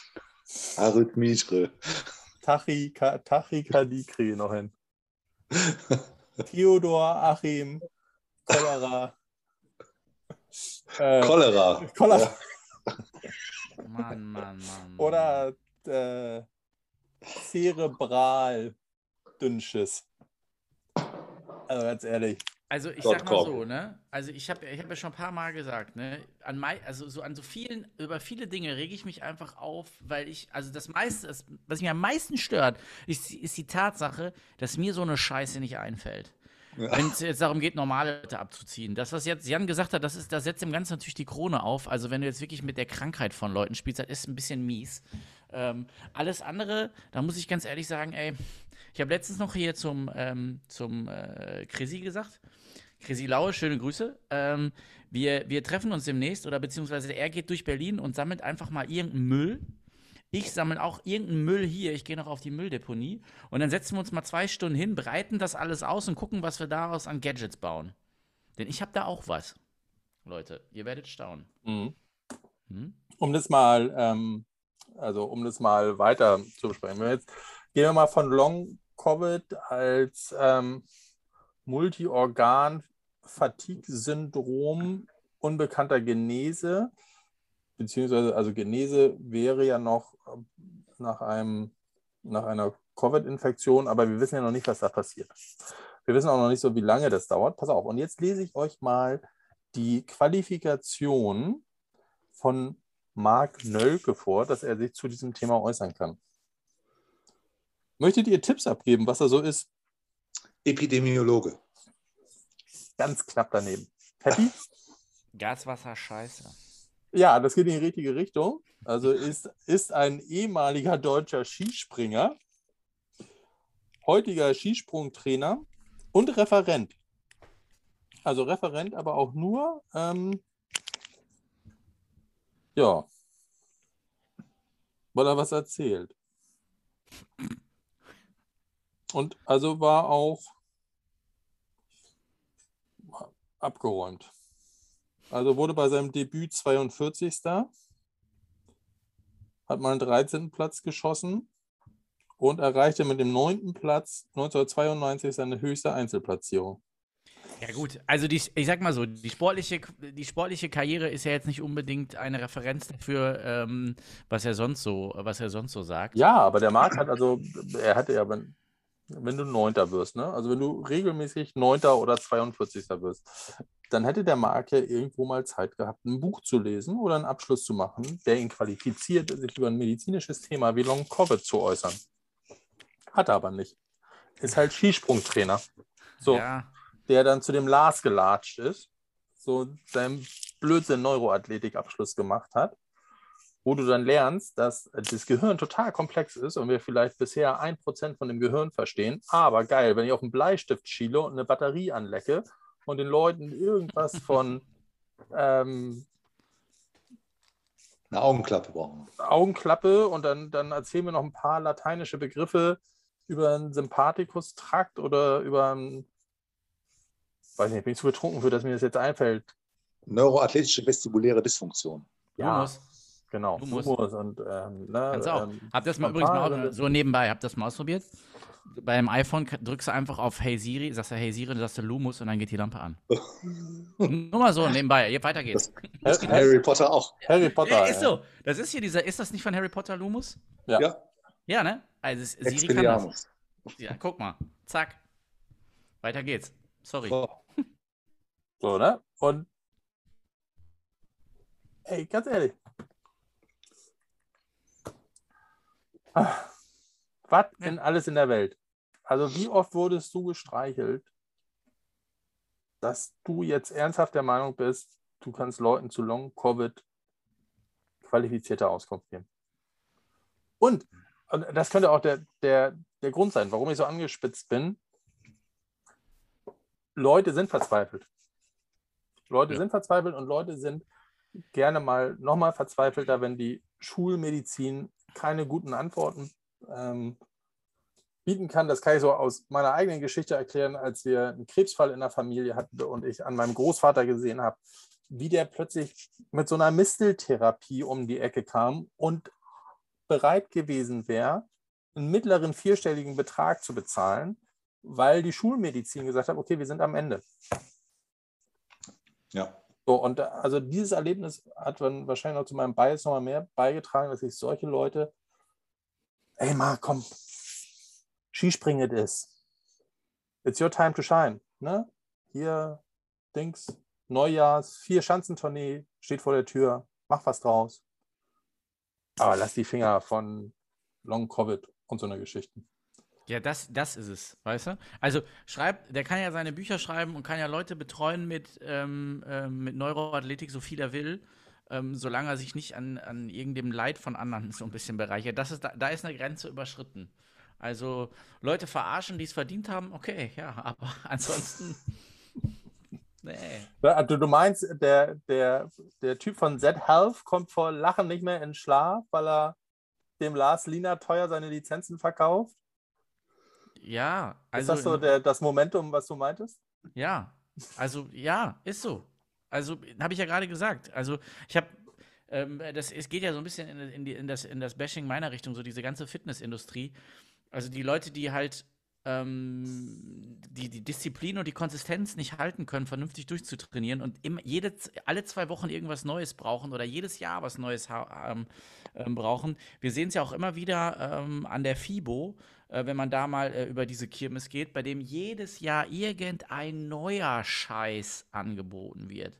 Arithmetre. Tachyka- Tachykardie kriege ich noch hin. Theodor, Achim, Cholera. Äh, Cholera. Cholera. Mann, Mann, Mann. Mann. Oder äh, Zerebral Dünnschiss. Also ganz ehrlich. Also ich sag mal so, ne? Also ich habe ich hab ja schon ein paar Mal gesagt, ne? An mei also so an so vielen, über viele Dinge rege ich mich einfach auf, weil ich, also das meiste, das, was mich am meisten stört, ist, ist die Tatsache, dass mir so eine Scheiße nicht einfällt. Wenn es jetzt darum geht, normale Leute abzuziehen. Das, was jetzt Jan gesagt hat, das, ist, das setzt dem Ganzen natürlich die Krone auf. Also, wenn du jetzt wirklich mit der Krankheit von Leuten spielst, das ist ein bisschen mies. Ähm, alles andere, da muss ich ganz ehrlich sagen, ey, ich habe letztens noch hier zum, ähm, zum äh, Chrissy gesagt. Chrissy Laue, schöne Grüße. Ähm, wir, wir treffen uns demnächst oder beziehungsweise er geht durch Berlin und sammelt einfach mal irgendeinen Müll. Ich sammle auch irgendeinen Müll hier. Ich gehe noch auf die Mülldeponie. Und dann setzen wir uns mal zwei Stunden hin, breiten das alles aus und gucken, was wir daraus an Gadgets bauen. Denn ich habe da auch was. Leute, ihr werdet staunen. Mhm. Hm? um das mal, ähm, also um das mal weiter zu besprechen. Jetzt, gehen wir mal von Long Covid als ähm, Multiorgan-Fatigue-Syndrom unbekannter Genese, beziehungsweise also Genese wäre ja noch äh, nach einem, nach einer Covid-Infektion, aber wir wissen ja noch nicht, was da passiert. Wir wissen auch noch nicht so, wie lange das dauert. Pass auf, und jetzt lese ich euch mal die Qualifikation von Marc Nölke vor, dass er sich zu diesem Thema äußern kann. Möchtet ihr Tipps abgeben, was er so ist? Epidemiologe. Ganz knapp daneben. Happy? Gaswasser, scheiße. Ja, das geht in die richtige Richtung. Also ist, ist ein ehemaliger deutscher Skispringer, heutiger Skisprungtrainer und Referent. Also Referent, aber auch nur, ähm, ja, weil er was erzählt. Und also war auch abgeräumt. Also wurde bei seinem Debüt 42. Hat mal einen 13. Platz geschossen und erreichte mit dem 9. Platz 1992 seine höchste Einzelplatzierung. Ja gut, also die, ich sag mal so, die sportliche, die sportliche Karriere ist ja jetzt nicht unbedingt eine Referenz dafür, ähm, was er sonst so, was er sonst so sagt. Ja, aber der Marc hat also, er hatte ja, wenn, du Neunter wirst, ne? Also wenn du regelmäßig Neunter oder 42. wirst, dann hätte der Marc ja irgendwo mal Zeit gehabt, ein Buch zu lesen oder einen Abschluss zu machen, der ihn qualifiziert, sich über ein medizinisches Thema wie Long Covid zu äußern. Hat er aber nicht. Ist halt Skisprungtrainer. So, Ja, der dann zu dem Lars gelatscht ist, so seinen Blödsinn Neuroathletik-Abschluss gemacht hat, wo du dann lernst, dass das Gehirn total komplex ist und wir vielleicht bisher ein Prozent von dem Gehirn verstehen. Aber geil, wenn ich auf einen Bleistift schiele und eine Batterie anlecke und den Leuten irgendwas von ähm, eine Augenklappe brauchen. Augenklappe und dann, dann erzählen wir noch ein paar lateinische Begriffe über einen Sympathikus-Trakt oder über einen, weiß nicht, bin ich zu betrunken für, dass mir das jetzt einfällt. Neuroathletische vestibuläre Dysfunktion. Ja, Lumos. Genau. Lumos. Lumos und, ähm, ne, Kannst auch. Ähm, Habt das mal übrigens mal so nebenbei, habt das mal ausprobiert? Beim iPhone drückst du einfach auf Hey Siri, sagst du Hey Siri, dann sagst du Lumus und dann geht die Lampe an. Nur mal so nebenbei, hier, weiter geht's. Das, das Harry Potter auch. Harry Potter. Ja, ist so. Das ist hier dieser, ist das nicht von Harry Potter Lumus? Ja. Ja, ja ne? Also Siri kann das. Ja, guck mal. Zack. Weiter geht's. Sorry. So, so ne? Und ey, ganz ehrlich. Was denn alles in der Welt? Also wie oft wurdest du gestreichelt, dass du jetzt ernsthaft der Meinung bist, du kannst Leuten zu Long-Covid qualifizierte Auskunft geben? Und, und das könnte auch der, der, der Grund sein, warum ich so angespitzt bin. Leute sind verzweifelt. Leute ja. sind verzweifelt und Leute sind gerne mal nochmal verzweifelter, wenn die Schulmedizin keine guten Antworten ähm, bieten kann. Das kann ich so aus meiner eigenen Geschichte erklären, als wir einen Krebsfall in der Familie hatten und ich an meinem Großvater gesehen habe, wie der plötzlich mit so einer Misteltherapie um die Ecke kam und bereit gewesen wäre, einen mittleren vierstelligen Betrag zu bezahlen, weil die Schulmedizin gesagt hat, okay, wir sind am Ende. Ja. So, und also dieses Erlebnis hat dann wahrscheinlich noch zu meinem Bias nochmal mehr beigetragen, dass ich solche Leute, ey, mal komm, Skispringen it is. It's your time to shine. Ne? Hier, Dings, Neujahrs, vier Schanzentournee steht vor der Tür, mach was draus. Aber lass die Finger von Long Covid und so eine Geschichten. Ja, das, das ist es, weißt du? Also schreibt, der kann ja seine Bücher schreiben und kann ja Leute betreuen mit, ähm, ähm, mit Neuroathletik, so viel er will, ähm, solange er sich nicht an, an irgendeinem Leid von anderen so ein bisschen bereichert. Das ist, da, da ist eine Grenze überschritten. Also Leute verarschen, die es verdient haben, okay, ja, aber ansonsten. nee. Also du meinst, der, der, der Typ von Z-Health kommt vor Lachen nicht mehr in Schlaf, weil er dem Lars Lina teuer seine Lizenzen verkauft? Ja, also. Ist das so der, das Momentum, was du meintest? Ja, also ja, ist so. Also habe ich ja gerade gesagt. Also ich habe ähm, das, es geht ja so ein bisschen in, in, die, in, das, in das Bashing meiner Richtung, so diese ganze Fitnessindustrie. Also die Leute, die halt ähm, die, die Disziplin und die Konsistenz nicht halten können, vernünftig durchzutrainieren und im, jede, alle zwei Wochen irgendwas Neues brauchen oder jedes Jahr was Neues ähm, ähm, brauchen. Wir sehen es ja auch immer wieder ähm, an der FIBO, äh, wenn man da mal äh, über diese Kirmes geht, bei dem jedes Jahr irgendein neuer Scheiß angeboten wird.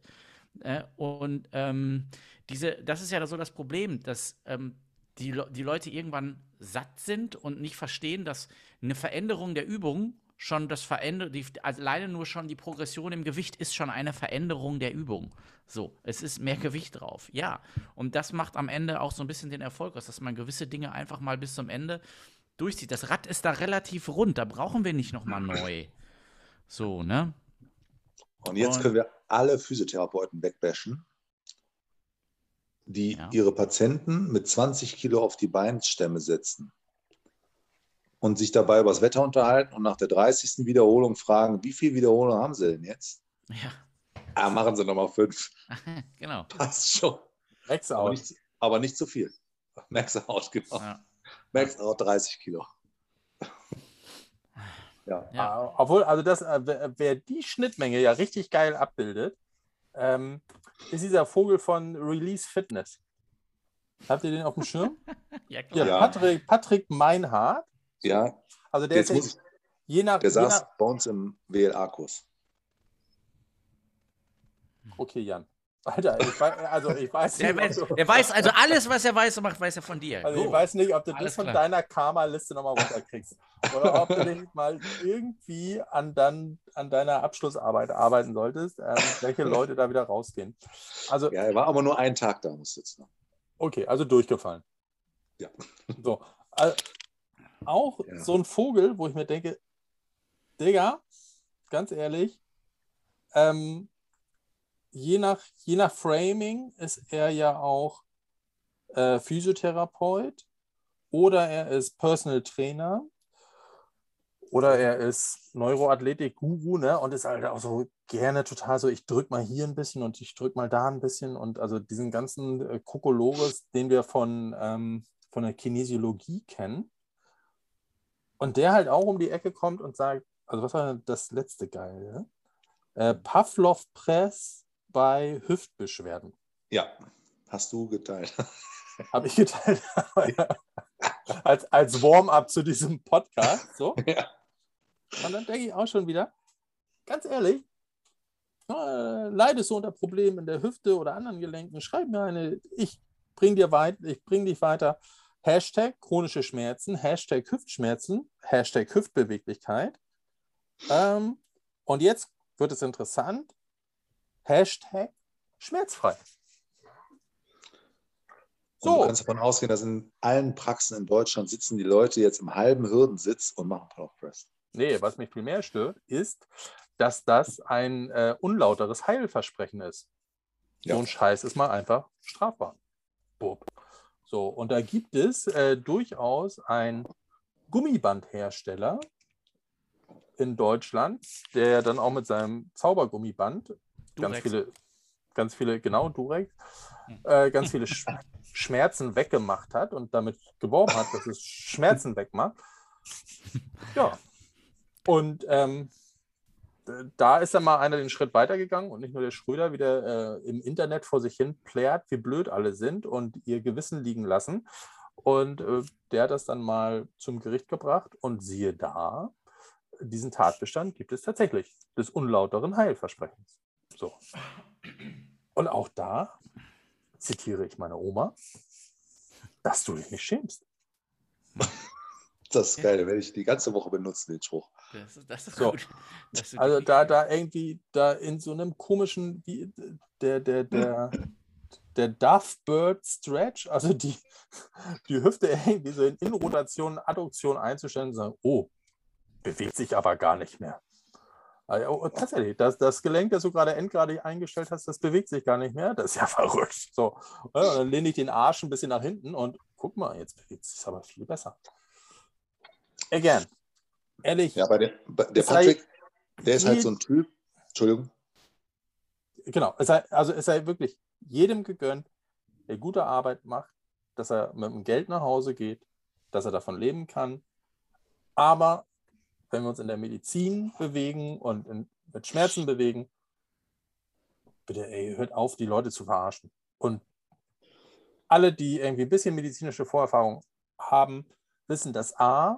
Äh, und ähm, diese, das ist ja so das Problem, dass ähm, die, die Leute irgendwann satt sind und nicht verstehen, dass eine Veränderung der Übung schon das Veränder die, alleine nur schon die Progression im Gewicht ist schon eine Veränderung der Übung. So, es ist mehr Gewicht drauf. Ja, und das macht am Ende auch so ein bisschen den Erfolg aus, dass man gewisse Dinge einfach mal bis zum Ende durchzieht. Das Rad ist da relativ rund, da brauchen wir nicht nochmal neu. So, ne? Und jetzt und, können wir alle Physiotherapeuten wegbashen die ja. ihre Patienten mit 20 Kilo auf die Beinstämme setzen und sich dabei über das Wetter unterhalten und nach der 30. Wiederholung fragen, wie viele Wiederholungen haben sie denn jetzt? Ja. Ah, machen sie nochmal fünf. genau. Passt schon. Max out. Aber nicht, aber nicht zu viel. Max out, genau. Ja. Max out 30 Kilo. ja. ja. Obwohl, also das, äh, wer die Schnittmenge ja richtig geil abbildet, ähm, ist dieser Vogel von Release Fitness. Habt ihr den auf dem Schirm? ja, klar. Ja, Patrick, Patrick Meinhardt. Ja. Also der, ist muss, je nach, der je saß nach, bei uns im WLA-Kurs. Okay, Jan. Alter, ich weiß, also ich weiß nicht. Weiß, er weiß also alles, was er weiß und macht, weiß er von dir. Also ich weiß nicht, ob du alles das von klar. deiner Karma-Liste nochmal runterkriegst. Oder ob du dich mal irgendwie an, dann, an deiner Abschlussarbeit arbeiten solltest, ähm, welche Leute da wieder rausgehen. Also, ja, er war aber nur einen Tag da, muss jetzt noch. Okay, also durchgefallen. Ja. So. Also, auch Ja. so ein Vogel, wo ich mir denke, Digga, ganz ehrlich, ähm, je, nach, je nach Framing ist er ja auch äh, Physiotherapeut oder er ist Personal Trainer oder er ist Neuroathletik-Guru, ne? Und ist halt auch so gerne total so, ich drück mal hier ein bisschen und ich drück mal da ein bisschen und also diesen ganzen äh, Kokolores, den wir von, ähm, von der Kinesiologie kennen. Und der halt auch um die Ecke kommt und sagt, also was war das letzte Geile? Äh, Pavlov Press bei Hüftbeschwerden. Ja, hast du geteilt. Habe ich geteilt. als als Warm-up zu diesem Podcast. So. Ja. Und dann denke ich auch schon wieder, ganz ehrlich, äh, leidest du unter Problemen in der Hüfte oder anderen Gelenken, schreib mir eine, ich bring dir weit, ich bring dich weiter. Hashtag chronische Schmerzen, Hashtag Hüftschmerzen, Hashtag Hüftbeweglichkeit. Ähm, und jetzt wird es interessant. Hashtag schmerzfrei. Und du So. kannst davon ausgehen, dass in allen Praxen in Deutschland sitzen die Leute jetzt im halben Hürdensitz und machen Power Press. Nee, was mich viel mehr stört, ist, dass das ein äh, unlauteres Heilversprechen ist. Ja. So ein Scheiß ist mal einfach strafbar. Bub. So, und da gibt es äh, durchaus einen Gummibandhersteller in Deutschland, der dann auch mit seinem Zaubergummiband ganz Durex. viele, ganz viele, genau, Durex, äh, ganz viele Sch Schmerzen weggemacht hat und damit geworben hat, dass es Schmerzen wegmacht. Ja. Und ähm, da ist dann mal einer den Schritt weitergegangen und nicht nur der Schröder wieder äh, im Internet vor sich hin plärt, wie blöd alle sind und ihr Gewissen liegen lassen. Und äh, der hat das dann mal zum Gericht gebracht und siehe da, diesen Tatbestand gibt es tatsächlich, des unlauteren Heilversprechens. So. Und auch da zitiere ich meine Oma, dass du dich nicht schämst. Das ist geil, werde ich die ganze Woche benutzen, den Spruch. Das, ist- das ist So. gut. Dass du Also da, da irgendwie, da in so einem komischen, wie, der, der, der, der Duff Bird Stretch, also die, die Hüfte irgendwie so in Innenrotation, Adduktion einzustellen und sagen, oh, bewegt sich aber gar nicht mehr. Also, tatsächlich, das, das Gelenk, das du gerade endgradig eingestellt hast, das bewegt sich gar nicht mehr. Das ist ja verrückt. So, ja, dann lehne ich den Arsch ein bisschen nach hinten und guck mal, jetzt bewegt es sich aber viel besser. Again, ehrlich, Ja, bei der, der sei- Patrick, der ist halt so ein Typ, Entschuldigung, genau, es sei, also es sei wirklich jedem gegönnt, der gute Arbeit macht, dass er mit dem Geld nach Hause geht, dass er davon leben kann. Aber wenn wir uns in der Medizin bewegen und in, mit Schmerzen bewegen, bitte, ey, hört auf, die Leute zu verarschen. Und alle, die irgendwie ein bisschen medizinische Vorerfahrung haben, wissen, dass A,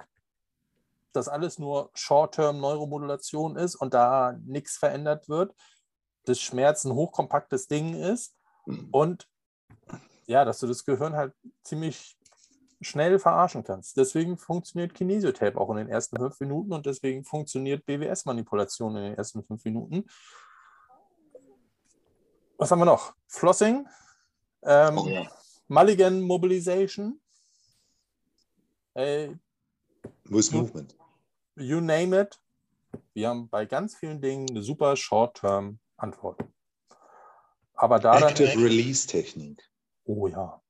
dass alles nur Short-Term-Neuromodulation ist und da nichts verändert wird, dass Schmerz ein hochkompaktes Ding ist und ja, dass du das Gehirn halt ziemlich schnell verarschen kannst. Deswegen funktioniert Kinesiotape auch in den ersten fünf Minuten und deswegen funktioniert BWS-Manipulation in den ersten fünf Minuten. Was haben wir noch? Flossing, ähm, Oh ja. Mulligan Mobilization, äh, With Movement. you name it. Wir haben bei ganz vielen Dingen eine super Short-Term-Antwort. Aber da dann. Active Release Technik. Oh ja,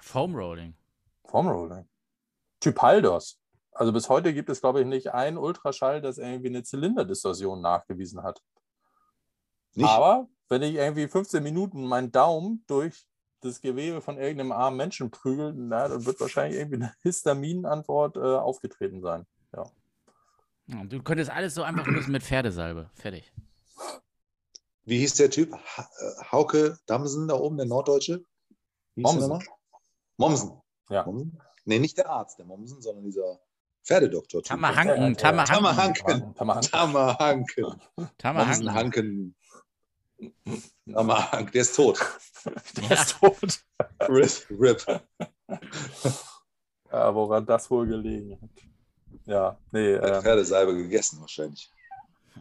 Foam Rolling. Formrolling. Typ Haldos. Also bis heute gibt es, glaube ich, nicht ein Ultraschall, das irgendwie eine Zylinderdistorsion nachgewiesen hat. Nicht? Aber wenn ich irgendwie 15 Minuten meinen Daumen durch das Gewebe von irgendeinem armen Menschen prügel, na, dann wird wahrscheinlich irgendwie eine Histaminantwort äh, aufgetreten sein. Ja. Du könntest alles so einfach lösen mit Pferdesalbe. Fertig. Wie hieß der Typ? Ha äh, Hauke Damsen da oben, der Norddeutsche? Wie hieß Ja. Mommsen? Nee, nicht der Arzt, der Mommsen, sondern dieser Pferdedoktor. Tammerhanken, Äh, Tammerhanken. Tammerhanken. Tammerhanken. Tammerhanken. Mommsen Tammerhanken. Hanken. Tammerhanken, der ist tot. Der ist tot. Rip. Rip. Ja, woran das wohl gelegen hat. Ja, nee, Hat äh, Pferdesalbe gegessen wahrscheinlich.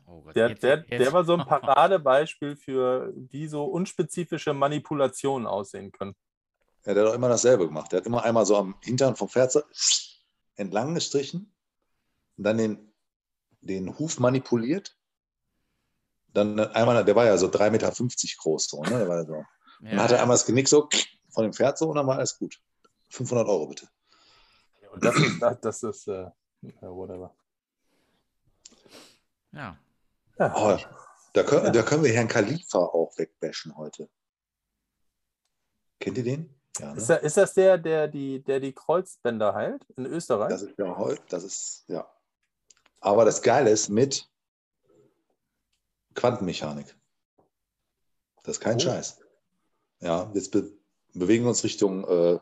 Oh Gott, der, jetzt- der, jetzt- der war so ein Paradebeispiel für, wie so unspezifische Manipulationen aussehen können. Ja, der hat auch immer dasselbe gemacht. Der hat immer einmal so am Hintern vom Pferd entlang gestrichen und dann den, den Huf manipuliert. Dann einmal, der war ja so 3,50 Meter groß, so, ne? Der war so. Dann hat er einmal das Genick so von dem Pferd so und dann war alles gut. 500 Euro bitte. Und das ist, das, das ist äh, whatever. Ja. Ja. Oh, da, können, da können wir Herrn Khalifa auch wegbashen heute. Kennt ihr den? Ja, Ist, ne? das, ist das der, der die, der die Kreuzbänder heilt in Österreich? Das ist ja heute, das ist, ja. Aber das Geile ist mit Quantenmechanik. Das ist kein Oh. Scheiß. Ja, jetzt be bewegen wir uns Richtung äh,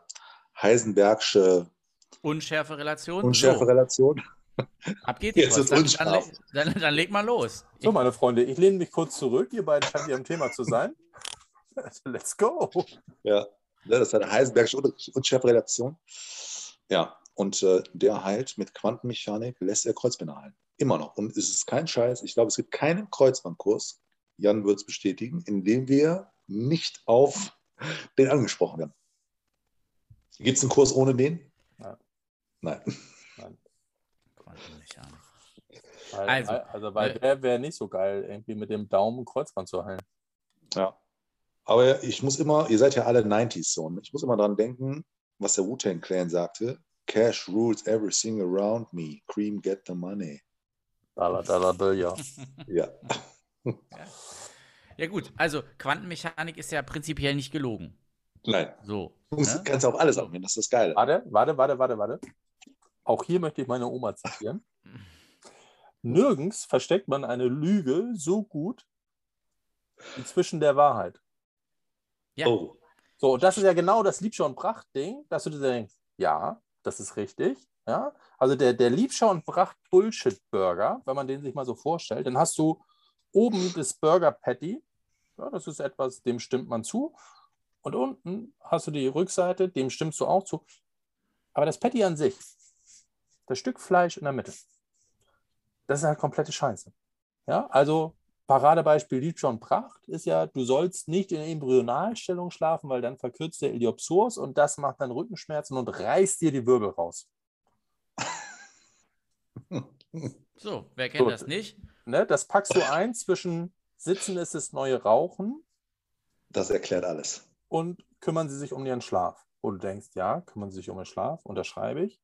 Heisenbergsche Unschärfe Relation. unschärfe Relation. So, ab geht die Jetzt wird's Dann, dann, dann, dann leg mal los. So, meine Freunde, ich lehne mich kurz zurück. Ihr beiden scheint hier im Thema zu sein. Let's go. Ja, ne, das ist eine Heisenbergsche Un unschärfe Relation. Ja, und äh, der heilt mit Quantenmechanik, lässt er Kreuzbänder heilen. Immer noch. Und es ist kein Scheiß. Ich glaube, es gibt keinen Kreuzbandkurs, Jan wird es bestätigen, in dem wir nicht auf den angesprochen werden. Gibt es einen Kurs ohne den? Ja. Nein. Quantenmechanik. Weil, Also, also, weil äh, der wäre nicht so geil, irgendwie mit dem Daumen ein Kreuzband zu heilen. Ja. Aber ich muss immer, ihr seid ja alle 90s so, ne? ich muss immer dran denken, was der Wu-Tang Clan sagte. Cash rules everything around me. Cream get the money. Dollar, Dollar, Bill, ja. Ja. Ja gut, also Quantenmechanik ist ja prinzipiell nicht gelogen. Nein. So. Du musst, ne? kannst auf alles anwenden, das ist das Geile. Warte, warte, warte, warte, warte. Auch hier möchte ich meine Oma zitieren. Nirgends versteckt man eine Lüge so gut wie zwischen der Wahrheit. Ja. Oh. So, das ist ja genau das Liebschau und Pracht-Ding, dass du dir denkst, ja, das ist richtig. Ja? Also der, der Liebschau und Pracht Bullshit-Burger, wenn man den sich mal so vorstellt, dann hast du oben das Burger Patty, ja, das ist etwas, dem stimmt man zu. Und unten hast du die Rückseite, dem stimmst du auch zu. Aber das Patty an sich, das Stück Fleisch in der Mitte, das ist halt komplette Scheiße. Ja, also Paradebeispiel Liebschau und Pracht ist ja, du sollst nicht in Embryonalstellung schlafen, weil dann verkürzt der Iliopsoas und das macht dann Rückenschmerzen und reißt dir die Wirbel raus. So, wer kennt So, das nicht? Ne, das packst du ein zwischen Sitzen ist das neue Rauchen Das erklärt alles. und kümmern Sie sich um Ihren Schlaf. Wo du denkst, ja, kümmern Sie sich um Ihren Schlaf, unterschreibe ich.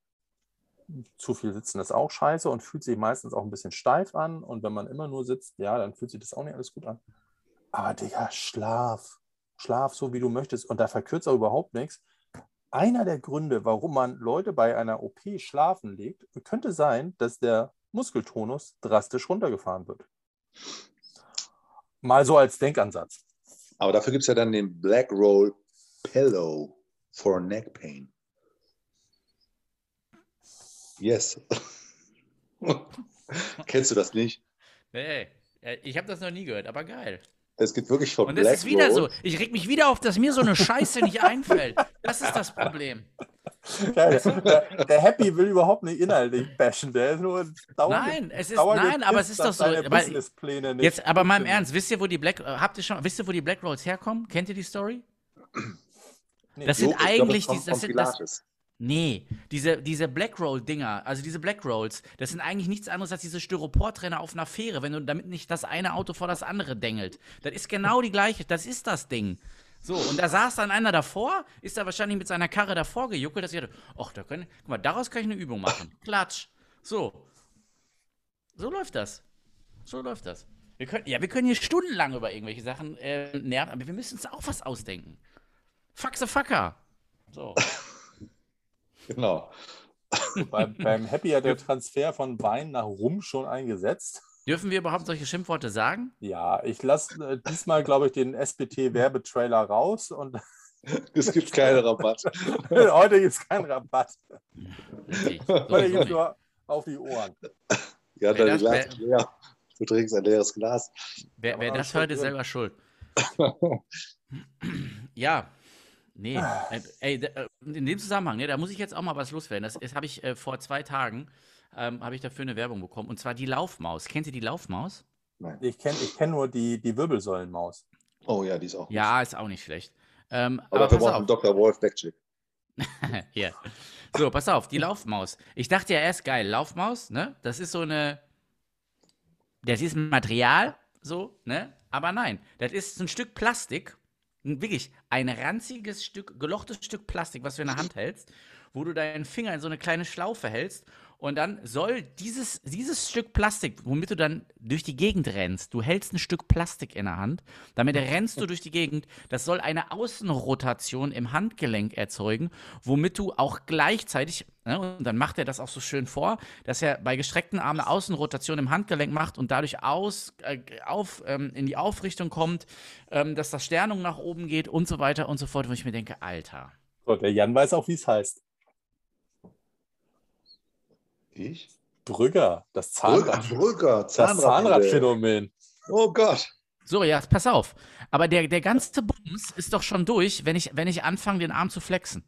Zu viel sitzen ist auch scheiße und fühlt sich meistens auch ein bisschen steif an. Und wenn man immer nur sitzt, ja, dann fühlt sich das auch nicht alles gut an. Aber Digga, Schlaf. Schlaf so, wie du möchtest. Und da verkürzt auch überhaupt nichts. Einer der Gründe, warum man Leute bei einer OP schlafen legt, könnte sein, dass der Muskeltonus drastisch runtergefahren wird. Mal so als Denkansatz. Aber dafür gibt es ja dann den Black Roll Pillow for Neck Pain. Yes. Kennst du das nicht? Nee, ich habe das noch nie gehört, aber geil. Es gibt wirklich von Und das Black ist wieder Roll. so. Ich reg mich wieder auf, dass mir so eine Scheiße nicht einfällt. Das ist das Problem. Geil. Der, der Happy will überhaupt nicht inhaltlich bashen. Der ist nur dauernd, Nein, es ist dauernd nein, aber es ist doch so. Businesspläne nicht jetzt, aber mal im. Ernst, wisst ihr, wo die Black, äh, habt ihr schon, wisst ihr, wo die Black Rolls herkommen? Kennt ihr die Story? Nee. Das Jo, sind glaub, eigentlich kommt die, das sind das. Nee, diese, diese Black Roll-Dinger, also diese Black Rolls, das sind eigentlich nichts anderes als diese Styroportrenner auf einer Fähre, wenn du damit nicht das eine Auto vor das andere dengelt. Das ist genau die gleiche, das ist das Ding. So, und da saß dann einer davor, ist da wahrscheinlich mit seiner Karre davor gejuckelt, dass ich dachte, ach, da kann, guck mal, daraus kann ich eine Übung machen. Klatsch. So. So läuft das. So läuft das. Wir können, ja, wir können hier stundenlang über irgendwelche Sachen äh, nerven, aber wir müssen uns auch was ausdenken. Fuck the fucker. So. Genau. Bei, beim Happy hat der Transfer von Wein nach Rum schon eingesetzt. Dürfen wir überhaupt solche Schimpfworte sagen? Ja, ich lasse äh, diesmal, glaube ich, den SBT-Werbetrailer raus und Es gibt keinen Rabatt. heute gibt es keinen Rabatt. Richtig. So Heute gibt es nur auf die Ohren. Ja, dein das- Glas ist leer. Du trinkst ein leeres Glas. Wer, wer das hört, ist selber schuld. ja. Nee. Äh, ey, äh, in dem Zusammenhang, ne, da muss ich jetzt auch mal was loswerden. Das, das habe ich äh, vor zwei Tagen ähm, habe ich dafür eine Werbung bekommen. Und zwar die Laufmaus. Kennt ihr die Laufmaus? Ich kenne ich kenn nur die, die Wirbelsäulenmaus. Oh ja, die ist auch. Ja, ist auch nicht schlecht. Ähm, Aber, aber wir brauchen auf. Dr. Wolf Backcheck. Hier. So, pass auf, die Laufmaus. Ich dachte ja erst, geil, Laufmaus, ne? Das ist so eine. Das ist ein Material, so, ne? Aber nein, das ist ein Stück Plastik. Wirklich ein ranziges Stück, gelochtes Stück Plastik, was du in der Hand hältst, wo du deinen Finger in so eine kleine Schlaufe hältst. Und dann soll dieses, dieses Stück Plastik, womit du dann durch die Gegend rennst, du hältst ein Stück Plastik in der Hand, damit rennst du durch die Gegend, das soll eine Außenrotation im Handgelenk erzeugen, womit du auch gleichzeitig, und dann macht er das auch so schön vor, dass er bei gestreckten Armen eine Außenrotation im Handgelenk macht und dadurch aus, äh, auf, ähm, in die Aufrichtung kommt, ähm, dass das Sternung nach oben geht und so weiter und so fort, wo ich mir denke, Alter. So, der Jan weiß auch, wie es heißt. Ich? Brügger, das Zahnrad, Brücker, das Zahnrad. Zahnradphänomen. Oh Gott. So, ja, pass auf. Aber der, der ganze Bums ist doch schon durch, wenn ich, wenn ich anfange, den Arm zu flexen.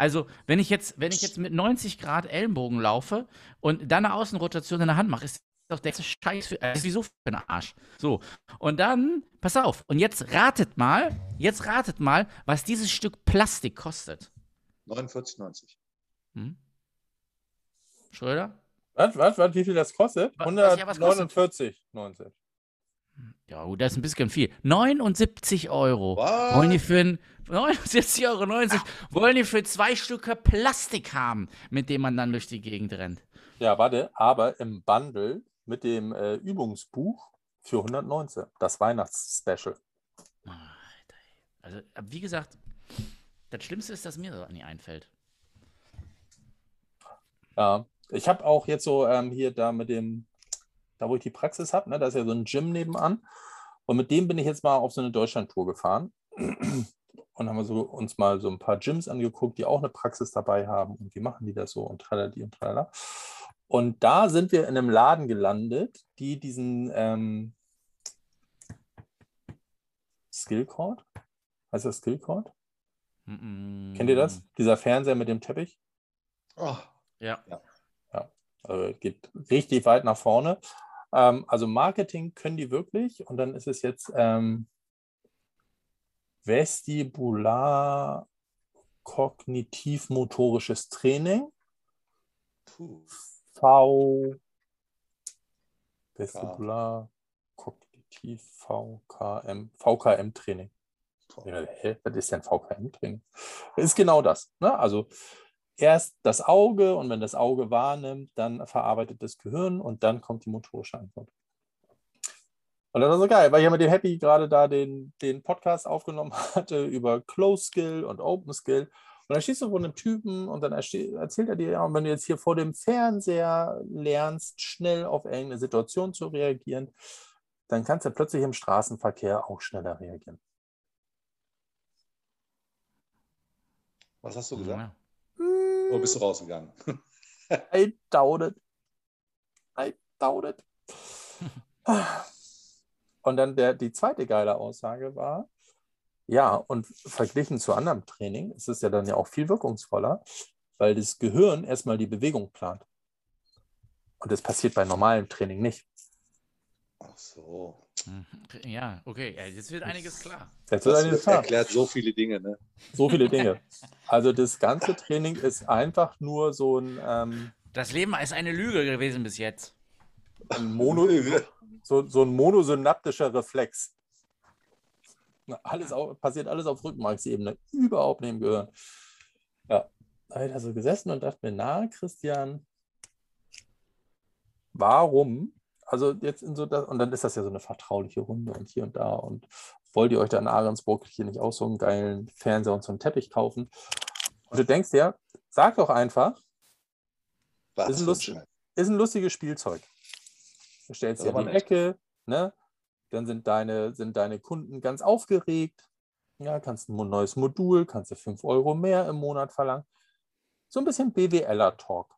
Also, wenn ich jetzt, wenn ich jetzt mit 90 Grad Ellenbogen laufe und dann eine Außenrotation in der Hand mache, ist doch der Scheiß für, äh, ist wieso für einen Arsch. So. Und dann, pass auf. Und jetzt ratet mal, jetzt ratet mal, was dieses Stück Plastik kostet. 49,90. Hm? Schröder? Was, was, was, wie viel das kostet? 149,90. Ja, gut, das ist ein bisschen viel. 79 Euro. Was? Wollen die für ein 79,90 Euro wollen die für zwei Stücke Plastik haben, mit dem man dann durch die Gegend rennt. Ja, warte, aber im Bundle mit dem äh, Übungsbuch für 119. Das Weihnachtsspecial. Also, wie gesagt, das Schlimmste ist, dass mir so nie einfällt. Ja, ich habe auch jetzt so ähm, hier da mit dem, da wo ich die Praxis habe, ne, da ist ja so ein Gym nebenan. Und mit dem bin ich jetzt mal auf so eine Deutschlandtour gefahren. Und haben wir so, uns mal so ein paar Gyms angeguckt, die auch eine Praxis dabei haben. Und wie machen die das so und tralala und tralala. Und da sind wir in einem Laden gelandet, die diesen ähm, Skillcord, heißt das Skillcord? Mm, Kennt ihr das? Dieser Fernseher mit dem Teppich? Oh, Ja. äh, geht richtig weit nach vorne. Ähm, also Marketing können die wirklich und dann ist es jetzt ähm, vestibular kognitiv-motorisches Training, puh. V vestibular kognitiv VKM VKM Training. Ja, hä, Was ist denn VKM Training? Ist genau das. Ne? Also erst das Auge und wenn das Auge wahrnimmt, dann verarbeitet das Gehirn und dann kommt die motorische Antwort. Und das war so geil, weil ich ja mit dem Happy gerade da den, den Podcast aufgenommen hatte über Close Skill und Open Skill. Und dann stehst du vor einem Typen und dann erzählt er dir, ja, und wenn du jetzt hier vor dem Fernseher lernst, schnell auf irgendeine Situation zu reagieren, dann kannst du plötzlich im Straßenverkehr auch schneller reagieren. Was hast du gesagt? Oder bist du rausgegangen? I doubt it. I doubt it. Und dann der, die zweite geile Aussage war, ja, und verglichen zu anderem Training ist es ja dann ja auch viel wirkungsvoller, weil das Gehirn erstmal die Bewegung plant. Und das passiert bei normalem Training nicht. Ach so. Mhm. Ja, okay. Jetzt wird einiges klar. Jetzt wird Das einiges klar. erklärt so viele Dinge, ne? So viele Dinge. Also das ganze Training ist einfach nur so ein, ähm, Das Leben ist eine Lüge gewesen bis jetzt. ein Mono, so, so ein monosynaptischer Reflex. Alles au- passiert alles auf Rückenmarksebene, überhaupt nicht im Gehirn. Ja, da habe ich da so gesessen und dachte mir, na, Christian, warum? Also jetzt in so das, und dann ist das ja so eine vertrauliche Runde und hier und da und wollt ihr euch da in Ahrensburg hier nicht auch so einen geilen Fernseher und so einen Teppich kaufen? Und du denkst dir, sag doch einfach, Was Ist ein für ein Lust- Scheiß. ist ein lustiges Spielzeug. Du stellst dir in die. Ecke, ne? dann sind deine, sind deine Kunden ganz aufgeregt. Ja, kannst ein neues Modul, kannst du 5 Euro mehr im Monat verlangen. So ein bisschen BWLer-Talk.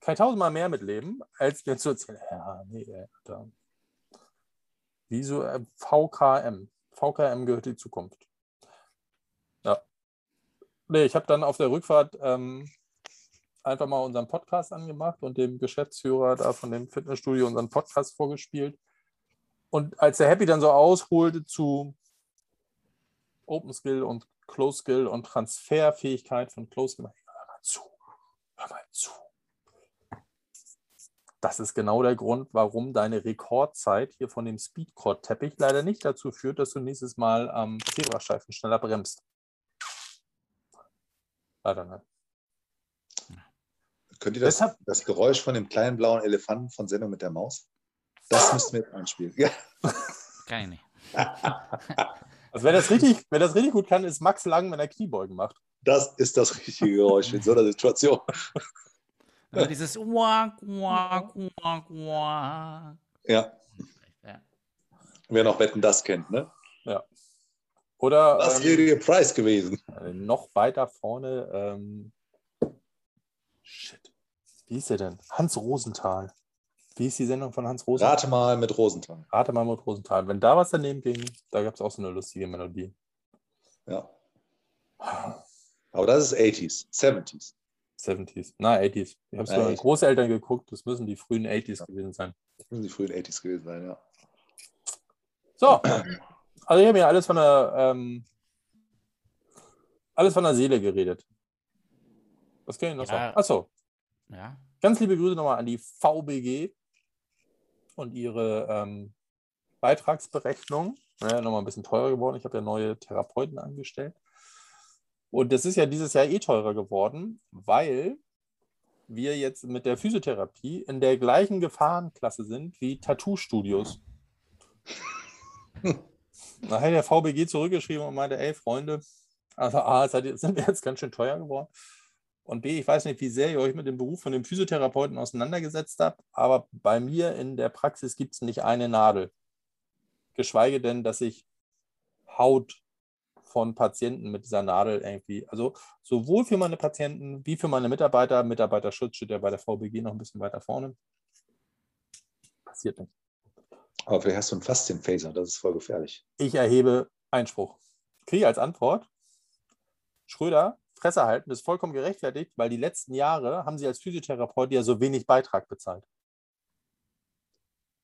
Kann ich tausendmal mehr mitleben, als mir zu erzählen, ja, nee, da. Wieso äh, VKM? VKM gehört die Zukunft. Ja. Nee, ich habe dann auf der Rückfahrt ähm, einfach mal unseren Podcast angemacht und dem Geschäftsführer da von dem Fitnessstudio unseren Podcast vorgespielt. Und als der Happy dann so ausholte zu Open Skill und Close Skill und Transferfähigkeit von Close Skill. Hör mal zu. Hör mal zu. Das ist genau der Grund, warum deine Rekordzeit hier von dem Speedcore-Teppich leider nicht dazu führt, dass du nächstes Mal am Zebrastreifen schneller bremst. Leider nicht. Könnt ihr das, Deshalb- das Geräusch von dem kleinen blauen Elefanten von Sendung mit der Maus? Das müssten wir jetzt einspielen. Ja. Kann ich nicht. Also wer das richtig, wer das richtig gut kann, ist Max Lang, wenn er Kniebeugen macht. Das ist das richtige Geräusch in so einer Situation. Aber dieses Uak, Uak, Uak, Uak. Ja, Ja. wer noch Wetten das kennt, ne? Oder Das ähm, wäre ihr Preis gewesen. äh, noch weiter vorne. Ähm, shit. Wie ist er denn? Hans Rosenthal. Wie ist die Sendung von Hans Rosenthal? Rate mal mit Rosenthal. Rate mal mit Rosenthal. Wenn da was daneben ging, da gab es auch so eine lustige Melodie. Ja. Aber das ist 80s, 70s. 70s. Na, 80s. Ich habe es Ja, bei meinen. Großeltern geguckt. Das müssen die frühen 80s gewesen sein. Das müssen die frühen 80s gewesen sein, ja. So. Also ich habe mir alles von der ähm, alles von der Seele geredet. Was kann ich noch Ja. sagen? Achso, ja. ganz liebe Grüße nochmal an die VBG und ihre ähm, Beitragsberechnung. Naja, nochmal ein bisschen teurer geworden. Ich habe ja neue Therapeuten angestellt. Und das ist ja dieses Jahr eh teurer geworden, weil wir jetzt mit der Physiotherapie in der gleichen Gefahrenklasse sind wie Tattoo-Studios. Da hat der VBG zurückgeschrieben und meinte, ey Freunde, also A, sind wir jetzt ganz schön teuer geworden. Und B, ich weiß nicht, wie sehr ihr euch mit dem Beruf von dem Physiotherapeuten auseinandergesetzt habt, aber bei mir in der Praxis gibt es nicht eine Nadel. Geschweige denn, dass ich Haut von Patienten mit dieser Nadel irgendwie, also sowohl für meine Patienten wie für meine Mitarbeiter, Mitarbeiterschutz steht ja bei der VBG noch ein bisschen weiter vorne. Passiert nicht. Aber vielleicht hast du einen Faszienphaser, das ist voll gefährlich. Ich erhebe Einspruch. Kriege als Antwort, Schröder, Fresse halten, ist vollkommen gerechtfertigt, weil die letzten Jahre haben sie als Physiotherapeut ja so wenig Beitrag bezahlt.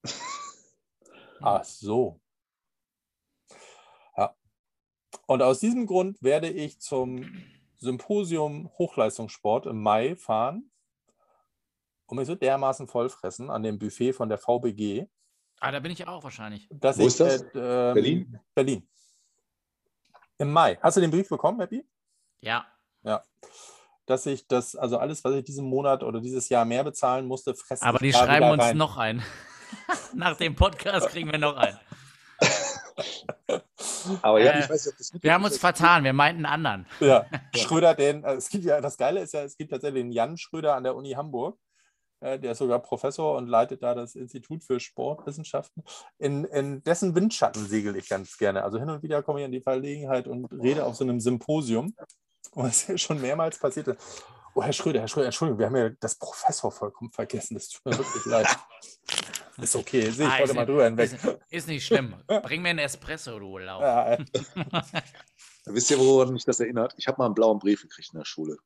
Ach so. Und aus diesem Grund werde ich zum Symposium Hochleistungssport im Mai fahren und mich so dermaßen vollfressen an dem Buffet von der VBG, Ah, da bin ich auch wahrscheinlich. dass Wo ich ist das? äh, Berlin? Berlin. Im Mai. Hast du den Brief bekommen, Happy? Ja. Ja. Dass ich das, also alles, was ich diesen Monat oder dieses Jahr mehr bezahlen musste, fresse Aber ich die schreiben uns rein. noch ein. Nach dem Podcast kriegen wir noch einen. Aber ja, Äh, ich weiß nicht, ob das Wir haben uns vertan, wir meinten einen anderen. Ja, Schröder, den, äh, es gibt ja, das Geile ist ja, es gibt tatsächlich den Jan Schröder an der Uni Hamburg. Äh, Der ist sogar Professor und leitet da das Institut für Sportwissenschaften. In, in dessen Windschatten segel ich ganz gerne. Also hin und wieder komme ich in die Verlegenheit und rede auf so einem Symposium, was ja schon mehrmals passiert ist. Oh, Herr Schröder, Herr Schröder, Entschuldigung, wir haben ja das Professor vollkommen vergessen. Das tut mir wirklich leid. Ist okay, sehe ich Ah, heute ist mal nicht- drüber hinweg. Ist, ist nicht schlimm. Bring mir einen Espresso, du Lau. Ja, Wisst ihr, woran mich das erinnert? Ich habe mal einen blauen Brief gekriegt in der Schule.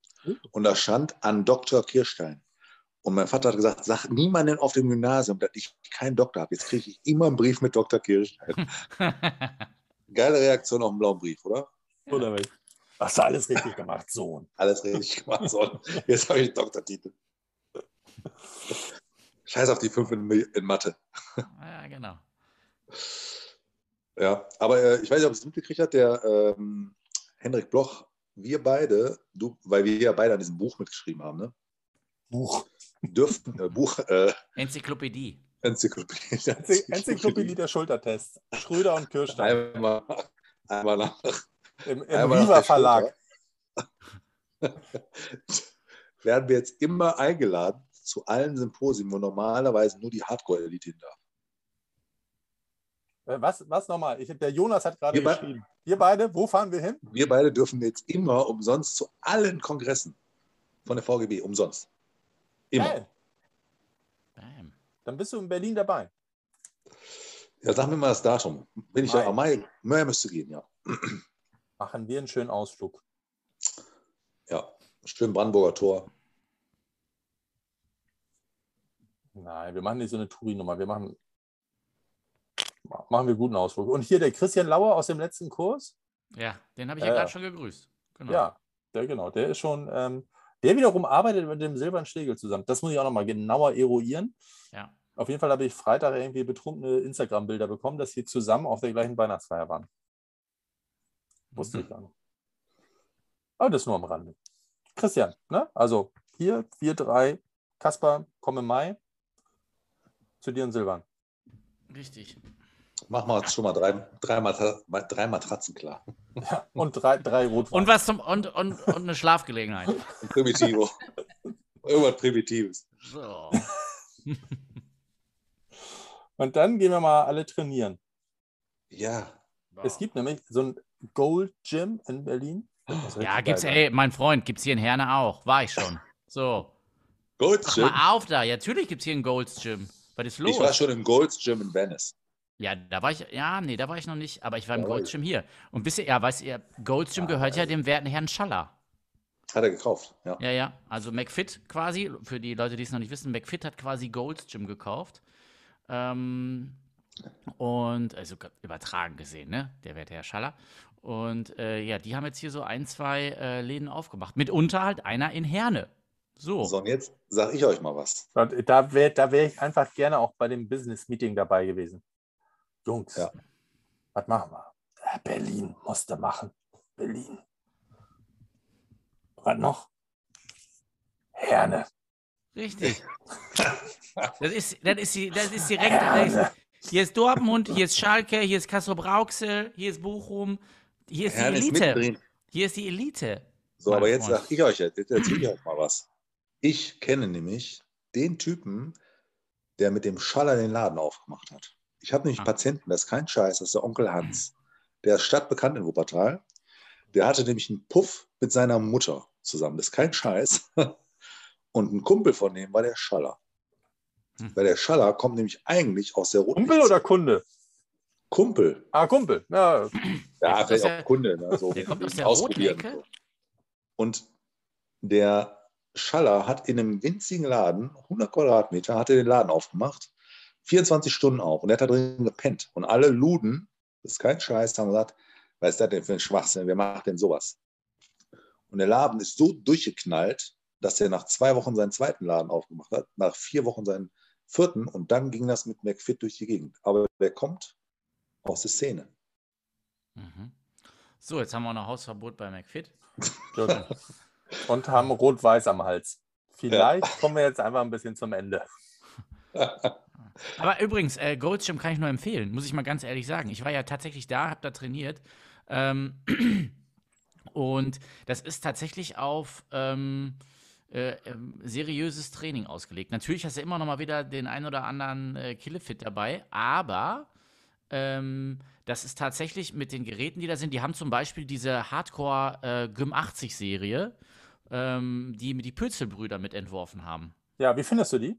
Und da stand an Dr. Kirstein. Und mein Vater hat gesagt, sag niemandem auf dem Gymnasium, dass ich keinen Doktor habe. Jetzt kriege ich immer einen Brief mit Dr. Kirstein. Geile Reaktion auf einen blauen Brief, oder? wunderbar. Hast du alles richtig gemacht, Sohn. Alles richtig gemacht. So, jetzt habe ich einen Doktortitel. Scheiß auf die 5 in, in Mathe. ja, genau. Ja, aber äh, ich weiß nicht, ob es mitgekriegt hat, der ähm, Hendrik Bloch, wir beide, du, weil wir ja beide an diesem Buch mitgeschrieben haben, ne? Buch. dürften, äh, Buch, äh, Enzyklopädie. Enzyklopädie. Enzy- Enzyklopädie der Schultertest. Schröder und Kirstein Einmal, einmal nach. im, im einmal nach Riva Verlag. Werden wir jetzt immer eingeladen zu allen Symposien, wo normalerweise nur die Hardcore-Elite hin darf. Äh, Was, was nochmal? Ich, der Jonas hat gerade Wir beide- geschrieben. Wir beide, wo fahren wir hin? Wir beide dürfen jetzt immer umsonst zu allen Kongressen von der VGB, umsonst. Immer. Geil. Bam. Dann bist du in Berlin dabei. Ja, sag mir mal das Datum. Bin ich Mai. ja am Mai, Mai müsste gehen, ja. Machen wir einen schönen Ausflug. Ja, schön Brandenburger Tor. Nein, wir machen nicht so eine Touri-Nummer. Wir machen, machen wir guten Ausflug. Und hier der Christian Lauer aus dem letzten Kurs, Ja, den habe ich ja, Ja, gerade schon gegrüßt. Genau. Ja, der genau, der ist schon, ähm, der wiederum arbeitet mit dem Silbern Schlegel zusammen. Das muss ich auch nochmal genauer eruieren. Ja. Auf jeden Fall habe ich Freitag irgendwie betrunkene Instagram-Bilder bekommen, dass sie zusammen auf der gleichen Weihnachtsfeier waren. Wusste Mhm. ich gar nicht. Aber das nur am Rande. Christian, ne? Also hier, wir drei, Kaspar, komm im Mai. Zu dir und Silvan. Richtig. Mach mal schon mal drei, drei, Matra drei Matratzen klar. Ja, und drei, drei Rotwein. Und was zum und, und, und eine Schlafgelegenheit. Ein Primitivo. Irgendwas Primitives. So. Und dann gehen wir mal alle trainieren. Ja. Es gibt nämlich so ein Gold Gym in Berlin. Ja, gibt's, ey, mein Freund, gibt's hier in Herne auch. War ich schon. So. Gold's Mach Gym. mal auf da. Ja, natürlich gibt's hier ein Gold's Gym. Was ist los? Ich war schon im Gold's Gym in Venice. Ja, da war ich, ja, nee, da war ich noch nicht, aber ich war im war Gold's. Gym hier. Und wisst ihr, ja, weißt ihr, Gold's Gym Ja, gehört ja weiß dem werten Herrn Schaller. Hat er gekauft. Ja. Ja, ja, also McFit quasi, für die Leute, die es noch nicht wissen, McFit hat quasi Gold's Gym gekauft. Ähm, und, also übertragen gesehen, ne, der werte Herr Schaller. Und äh, ja, die haben jetzt hier so ein, zwei äh, Läden aufgemacht. Mitunter halt einer in Herne. So. So, und jetzt sage ich euch mal was. Und Da wäre da wär ich einfach gerne auch bei dem Business-Meeting dabei gewesen. Jungs, Ja. was machen wir? Ja, Berlin musste machen. Berlin. Was noch? Herne. Richtig. Das ist, das ist, die- das ist direkt. Ist, hier ist Dortmund, hier ist Schalke, hier ist Kassel Brauxel, hier ist Bochum, hier ist die Herne ist Elite. mittendrin. Hier ist die Elite. So, aber jetzt sage ich euch jetzt, jetzt erzähle ich euch mal was. Ich kenne nämlich den Typen, der mit dem Schaller den Laden aufgemacht hat. Ich habe nämlich Ah. Patienten, das ist kein Scheiß, das ist der Onkel Hans. Der ist stadtbekannt in Wuppertal. Der hatte nämlich einen Puff mit seiner Mutter zusammen. Das ist kein Scheiß. Und ein Kumpel von dem war der Schaller. Hm. Weil der Schaller kommt nämlich eigentlich aus der Roten. Kumpel oder Kunde? Kumpel? Ah, Kumpel. Ja, Ja, vielleicht aus der- auch Kunde. Ne? So der kommt aus der roten Ecke? Und der Schaller hat in einem winzigen Laden, 100 Quadratmeter, hat er den Laden aufgemacht, 24 Stunden auf. Und er hat da drin gepennt. Und alle Luden, das ist kein Scheiß, haben gesagt, was ist das denn für ein Schwachsinn, wer macht denn sowas? Und der Laden ist so durchgeknallt, dass er nach zwei Wochen seinen zweiten Laden aufgemacht hat, nach vier Wochen seinen vierten und dann ging das mit McFit durch die Gegend. Aber der kommt aus der Szene. Mhm. So, jetzt haben wir noch Hausverbot bei McFit. Und haben Rot-Weiß am Hals. Vielleicht kommen wir jetzt einfach ein bisschen zum Ende. Aber übrigens, äh, Gold's Gym kann ich nur empfehlen, muss ich mal ganz ehrlich sagen. Ich war ja tatsächlich da, habe da trainiert. Ähm, und das ist tatsächlich auf ähm, äh, ähm, seriöses Training ausgelegt. Natürlich hast du immer noch mal wieder den ein oder anderen äh, Killefit dabei, aber ähm, das ist tatsächlich mit den Geräten, die da sind. Die haben zum Beispiel diese Hardcore äh, Gym 80 Serie, ähm, die die mit entworfen haben. Ja, wie findest du die?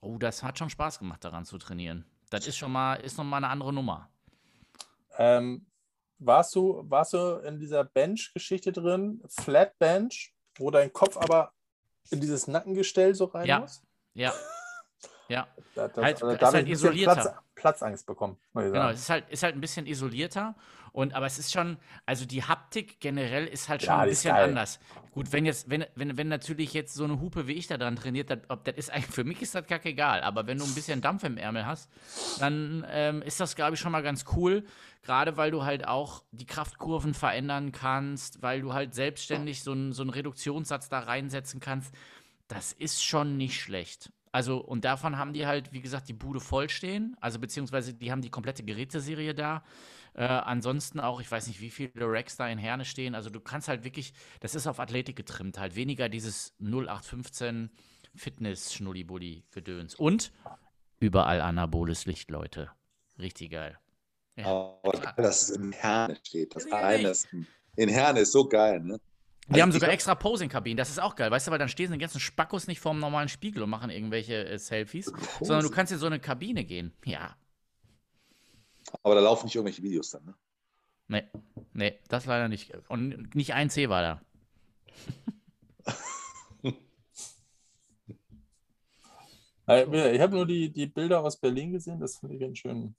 Oh, das hat schon Spaß gemacht, daran zu trainieren. Das ist schon mal, ist noch mal eine andere Nummer. Ähm, warst, du, warst du in dieser Bench-Geschichte drin, Flat Bench, wo dein Kopf aber in dieses Nackengestell so rein Ja. muss? Ja. Ja, Da, das, Halt- also, ist da habe halt isolierter. Platz, Platzangst bekommen. Genau. Es ist halt, ist halt ein bisschen isolierter. Und, aber es ist schon, also die Haptik generell ist halt schon Ja, ein bisschen anders. Gut, wenn jetzt, wenn, wenn, wenn natürlich jetzt so eine Hupe wie ich da dran trainiert, das, ob, das ist eigentlich, für mich ist das kackegal. Aber wenn du ein bisschen Dampf im Ärmel hast, dann ähm, ist das, glaube ich, schon mal ganz cool. Gerade weil du halt auch die Kraftkurven verändern kannst, weil du halt selbstständig so einen, so einen Reduktionssatz da reinsetzen kannst. Das ist schon nicht schlecht. Also, und davon haben die halt, wie gesagt, die Bude voll stehen. Also, beziehungsweise die haben die komplette Geräteserie da. Äh, ansonsten auch, ich weiß nicht, wie viele Racks da in Herne stehen. Also, du kannst halt wirklich, das ist auf Athletik getrimmt, halt weniger dieses 0815 Fitness-Schnullibulli-Gedöns. Und überall anaboles Licht, Leute. Richtig geil. Ja. Aber geil, dass es in Herne steht. Das eine ist, in Herne ist so geil, ne? Die Also haben sogar extra Posing-Kabinen, das ist auch geil, weißt du, weil dann stehen die ganzen Spackos nicht vorm normalen Spiegel und machen irgendwelche äh, Selfies, sondern du kannst in so eine Kabine gehen. Ja, Aber da laufen nicht irgendwelche Videos dann, ne? nee, nee, das leider nicht. Und nicht ein C war da. Ich habe nur die, die Bilder aus Berlin gesehen, das finde ich ganz schön.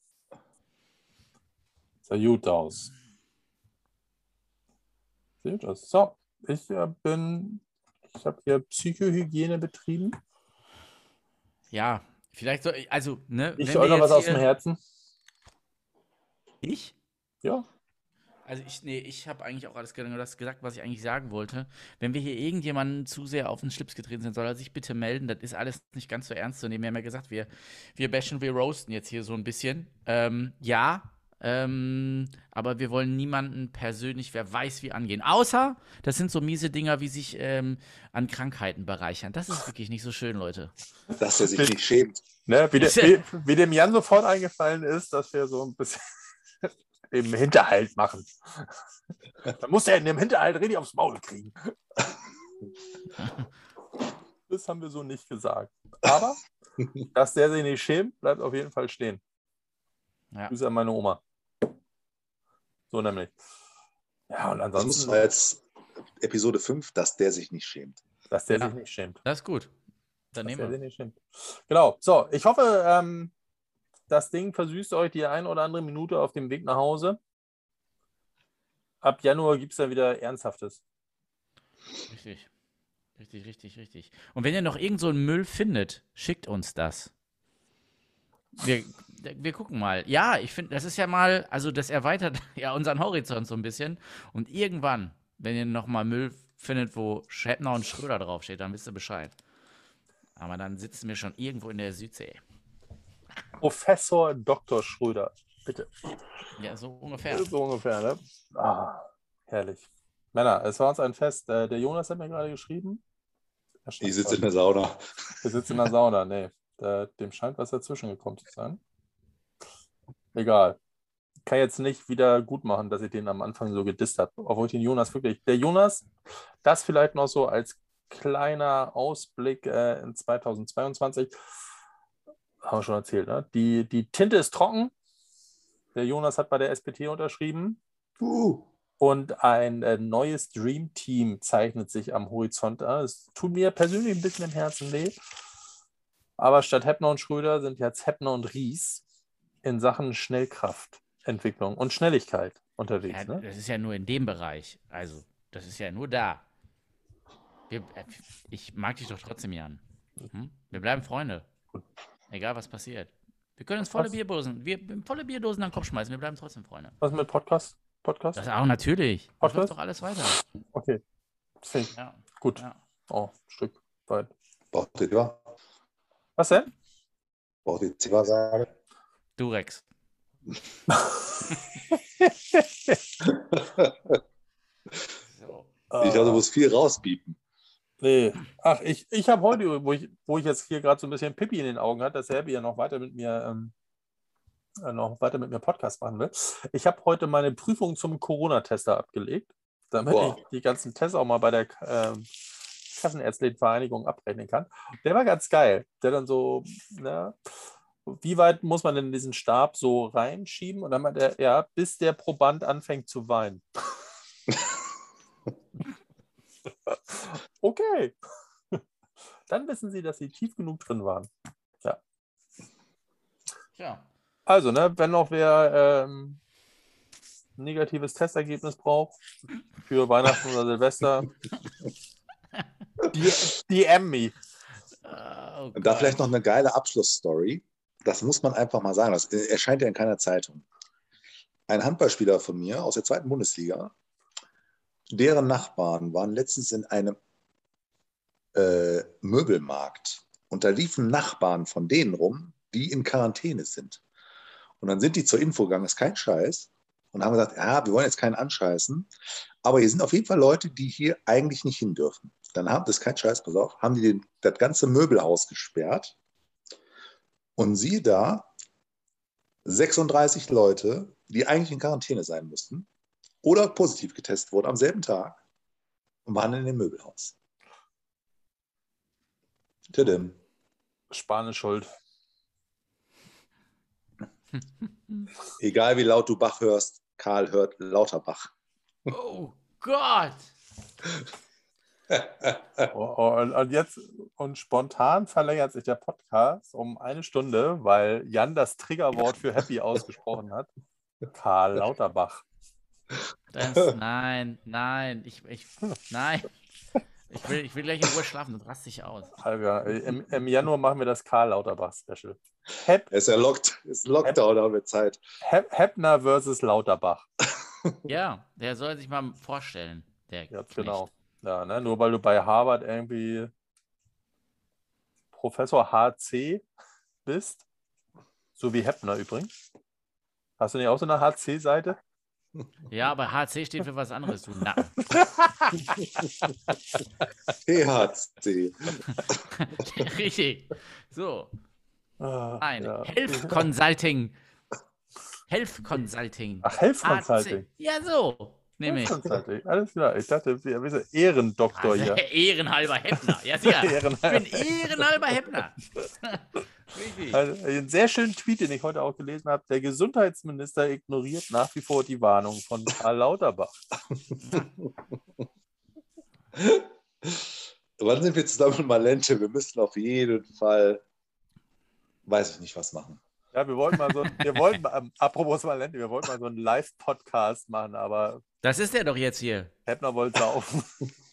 Sah gut aus. Seht das. So, ich bin, ich habe hier Psychohygiene betrieben. Ja, vielleicht soll ich, also, ne? Ich soll noch was aus dem Herzen. Ich? Ja. Also ich, nee, ich habe eigentlich auch alles genau das gesagt, was ich eigentlich sagen wollte. Wenn wir hier irgendjemanden zu sehr auf den Schlips getreten sind, soll er sich bitte melden. Das ist alles nicht ganz so ernst zu nehmen. Wir haben ja gesagt, wir, wir bashen, wir roasten jetzt hier so ein bisschen. Ähm, ja, ähm, aber wir wollen niemanden persönlich, wer weiß wie, angehen. Außer, das sind so miese Dinger, wie sich ähm, an Krankheiten bereichern. Das ist wirklich nicht so schön, Leute. Dass er sich nicht schämt. Ne, wie, der, wie, wie dem Jan sofort eingefallen ist, dass wir so ein bisschen im Hinterhalt machen. Dann muss er in dem Hinterhalt richtig aufs Maul kriegen. Das haben wir so nicht gesagt. Aber, dass der sich nicht schämt, bleibt auf jeden Fall stehen. Ja. Grüße an meine Oma. So nämlich. Ja, und Das ansonsten, muss als Episode 5, dass der sich nicht schämt. dass der Ja. sich nicht schämt. Das ist gut. Dass Dann nehmen der wir. sich nicht schämt. Genau. So, ich hoffe, ähm, das Ding versüßt euch die ein oder andere Minute auf dem Weg nach Hause. Ab Januar gibt es dann wieder Ernsthaftes. Richtig. Richtig, richtig, richtig. Und wenn ihr noch irgend so einen Müll findet, schickt uns das. Wir, wir gucken mal. Ja, ich finde, das ist ja mal, also das erweitert ja unseren Horizont so ein bisschen. Und irgendwann, wenn ihr noch mal Müll findet, wo Schäppner und Schröder draufsteht, dann wisst ihr Bescheid. Aber dann sitzen wir schon irgendwo in der Südsee. Professor Dr. Schröder. Bitte. Ja, so ungefähr. So ungefähr, ne? Ah, herrlich. Männer, es war uns ein Fest. Äh, der Jonas hat mir gerade geschrieben. Er Ich sitze in der Sauna. Wir sitzen in der Sauna. Nee, dem scheint was dazwischen gekommen zu sein. Egal. Kann jetzt nicht wieder gut machen, dass ich den am Anfang so gedisst habe. Obwohl ich den Jonas wirklich. Der Jonas, das vielleicht noch so als kleiner Ausblick äh, in 2022. Haben wir schon erzählt, ne? Die, die Tinte ist trocken. Der Jonas hat bei der SPT unterschrieben. Uh, Und ein äh, neues Dream Team zeichnet sich am Horizont an. Es tut mir persönlich ein bisschen im Herzen weh. Aber statt Heppner und Schröder sind jetzt Heppner und Ries in Sachen Schnellkraftentwicklung und Schnelligkeit unterwegs. Ja, Ne? das ist ja nur in dem Bereich. Also, das ist ja nur da. Wir, äh, ich mag dich doch trotzdem, Jan. Hm? Wir bleiben Freunde. Egal, was passiert. Wir können uns volle Was? Bierdosen, wir, volle Bierdosen an den Kopf schmeißen. Wir bleiben trotzdem Freunde. Was mit Podcast? Podcast? Das auch natürlich. Das Podcast? läuft doch alles weiter. Okay. Das Ja, gut. ja. Oh, ein Stück weit. braucht ihr? Was denn? Braucht ihr Ziva-Sage? Durex. So. Ich glaube, du musst viel rausbieten. Nee. Ach, ich, ich habe heute, wo ich, wo ich jetzt hier gerade so ein bisschen Pippi in den Augen hatte, dass Herbie ja noch weiter mit mir ähm, äh, noch weiter mit mir Podcast machen will. Ich habe heute meine Prüfung zum Corona-Tester abgelegt, damit Boah. ich die ganzen Tests auch mal bei der ähm, Kassenärztlichen Vereinigung abrechnen kann. Der war ganz geil. Der dann so, na, wie weit muss man denn diesen Stab so reinschieben? Und dann meinte er, ja, bis der Proband anfängt zu weinen. okay. Dann wissen Sie, dass Sie tief genug drin waren. Ja. Also, ne, wenn noch wer ähm, ein negatives Testergebnis braucht für Weihnachten oder Silvester, die, DM me. Ah, oh Und da vielleicht noch eine geile Abschlussstory. Das muss man einfach mal sagen. Das erscheint ja in keiner Zeitung. Ein Handballspieler von mir aus der zweiten Bundesliga, deren Nachbarn waren letztens in einem äh, Möbelmarkt. Und da liefen Nachbarn von denen rum, die in Quarantäne sind. Und dann sind die zur Info gegangen, ist kein Scheiß. Und haben gesagt, ja, wir wollen jetzt keinen anscheißen. Aber hier sind auf jeden Fall Leute, die hier eigentlich nicht hin dürfen. Dann haben, das kein Scheiß, pass auf, haben die den, das ganze Möbelhaus gesperrt. Und siehe da, 36 Leute, die eigentlich in Quarantäne sein müssten oder positiv getestet wurden am selben Tag und waren in dem Möbelhaus. Tidim. Spanisch schuld. Egal wie laut du Bach hörst, Karl hört lauter Bach. Oh Gott. Oh, oh, und, und jetzt und spontan verlängert sich der Podcast um eine Stunde, weil Jan das Triggerwort für Happy ausgesprochen hat. Karl Lauterbach. Das, nein, nein, ich, ich, nein. Ich will, ich will gleich in Ruhe schlafen, das raste ich aus. Alter, im, Im Januar machen wir das Karl Lauterbach-Special. Es ist ja Locked, ist Lockdown, haben wir Zeit. Hep, Heppner versus Lauterbach. Ja, der soll sich mal vorstellen. Der Ja, Knecht. genau. Ja, ne? Nur weil du bei Harvard irgendwie Professor HC bist, so wie Heppner übrigens. Hast du nicht auch so eine HC-Seite? Ja, aber HC steht für was anderes, du Nacken. THC. Richtig. So, Ah, ein ja. Health Consulting. Health Consulting. Ach, Health HC. Consulting. Ja, so. Nehme ich. Alles klar. Ich dachte, wir sind Ehrendoktor Also, hier. Ehrenhalber Heppner. Ja, sicher. Ich Ehrenhalber. bin Ehrenhalber Heppner. Also, einen sehr schönen Tweet, den ich heute auch gelesen habe. Der Gesundheitsminister ignoriert nach wie vor die Warnung von Karl Lauterbach. Wann sind wir zusammen in Malente? Wir müssen auf jeden Fall, weiß ich nicht, was machen. Ja, wir wollten mal so, wir wollten, mal- ähm, apropos Valente, wir wollten mal so einen Live-Podcast machen, aber Das ist er doch jetzt hier. Heppner wollte saufen.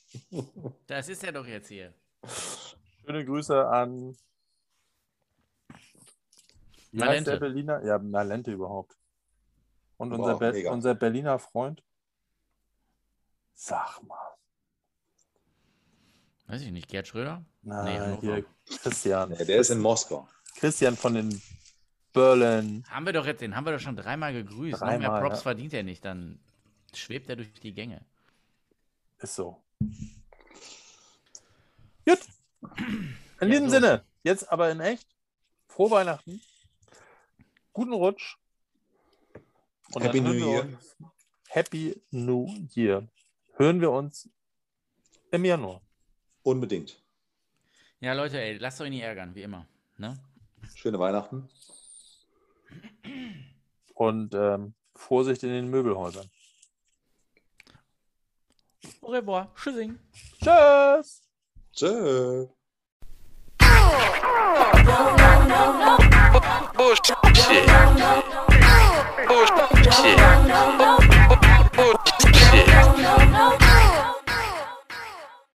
Das ist er doch jetzt hier. Schöne Grüße an wie heißt der Malente. Berliner? Ja, Malente überhaupt. Und Aber unser, Be mega. unser Berliner Freund. Sag mal. Weiß ich nicht, Gerd Schröder? Nein, Hannover. hier Christian. Nee, der ist in Moskau. Christian von den Berlin. Haben wir doch jetzt, den haben wir doch schon dreimal gegrüßt. Noch Dreimal, mehr Props ja. verdient er nicht, dann schwebt er durch die Gänge. Ist so. Gut. In diesem so. Sinne, jetzt aber in echt. Frohe Weihnachten. Guten Rutsch. Und Happy New Year. Uns, Happy New Year. Hören wir uns im Januar. Unbedingt. Ja, Leute, ey, lasst euch nicht ärgern, wie immer. Ne? Schöne Weihnachten. Und ähm, Vorsicht in den Möbelhäusern. Au revoir. Tschüssing. Tschüss. Tschö. Bullshit. Bullshit. Bullshit.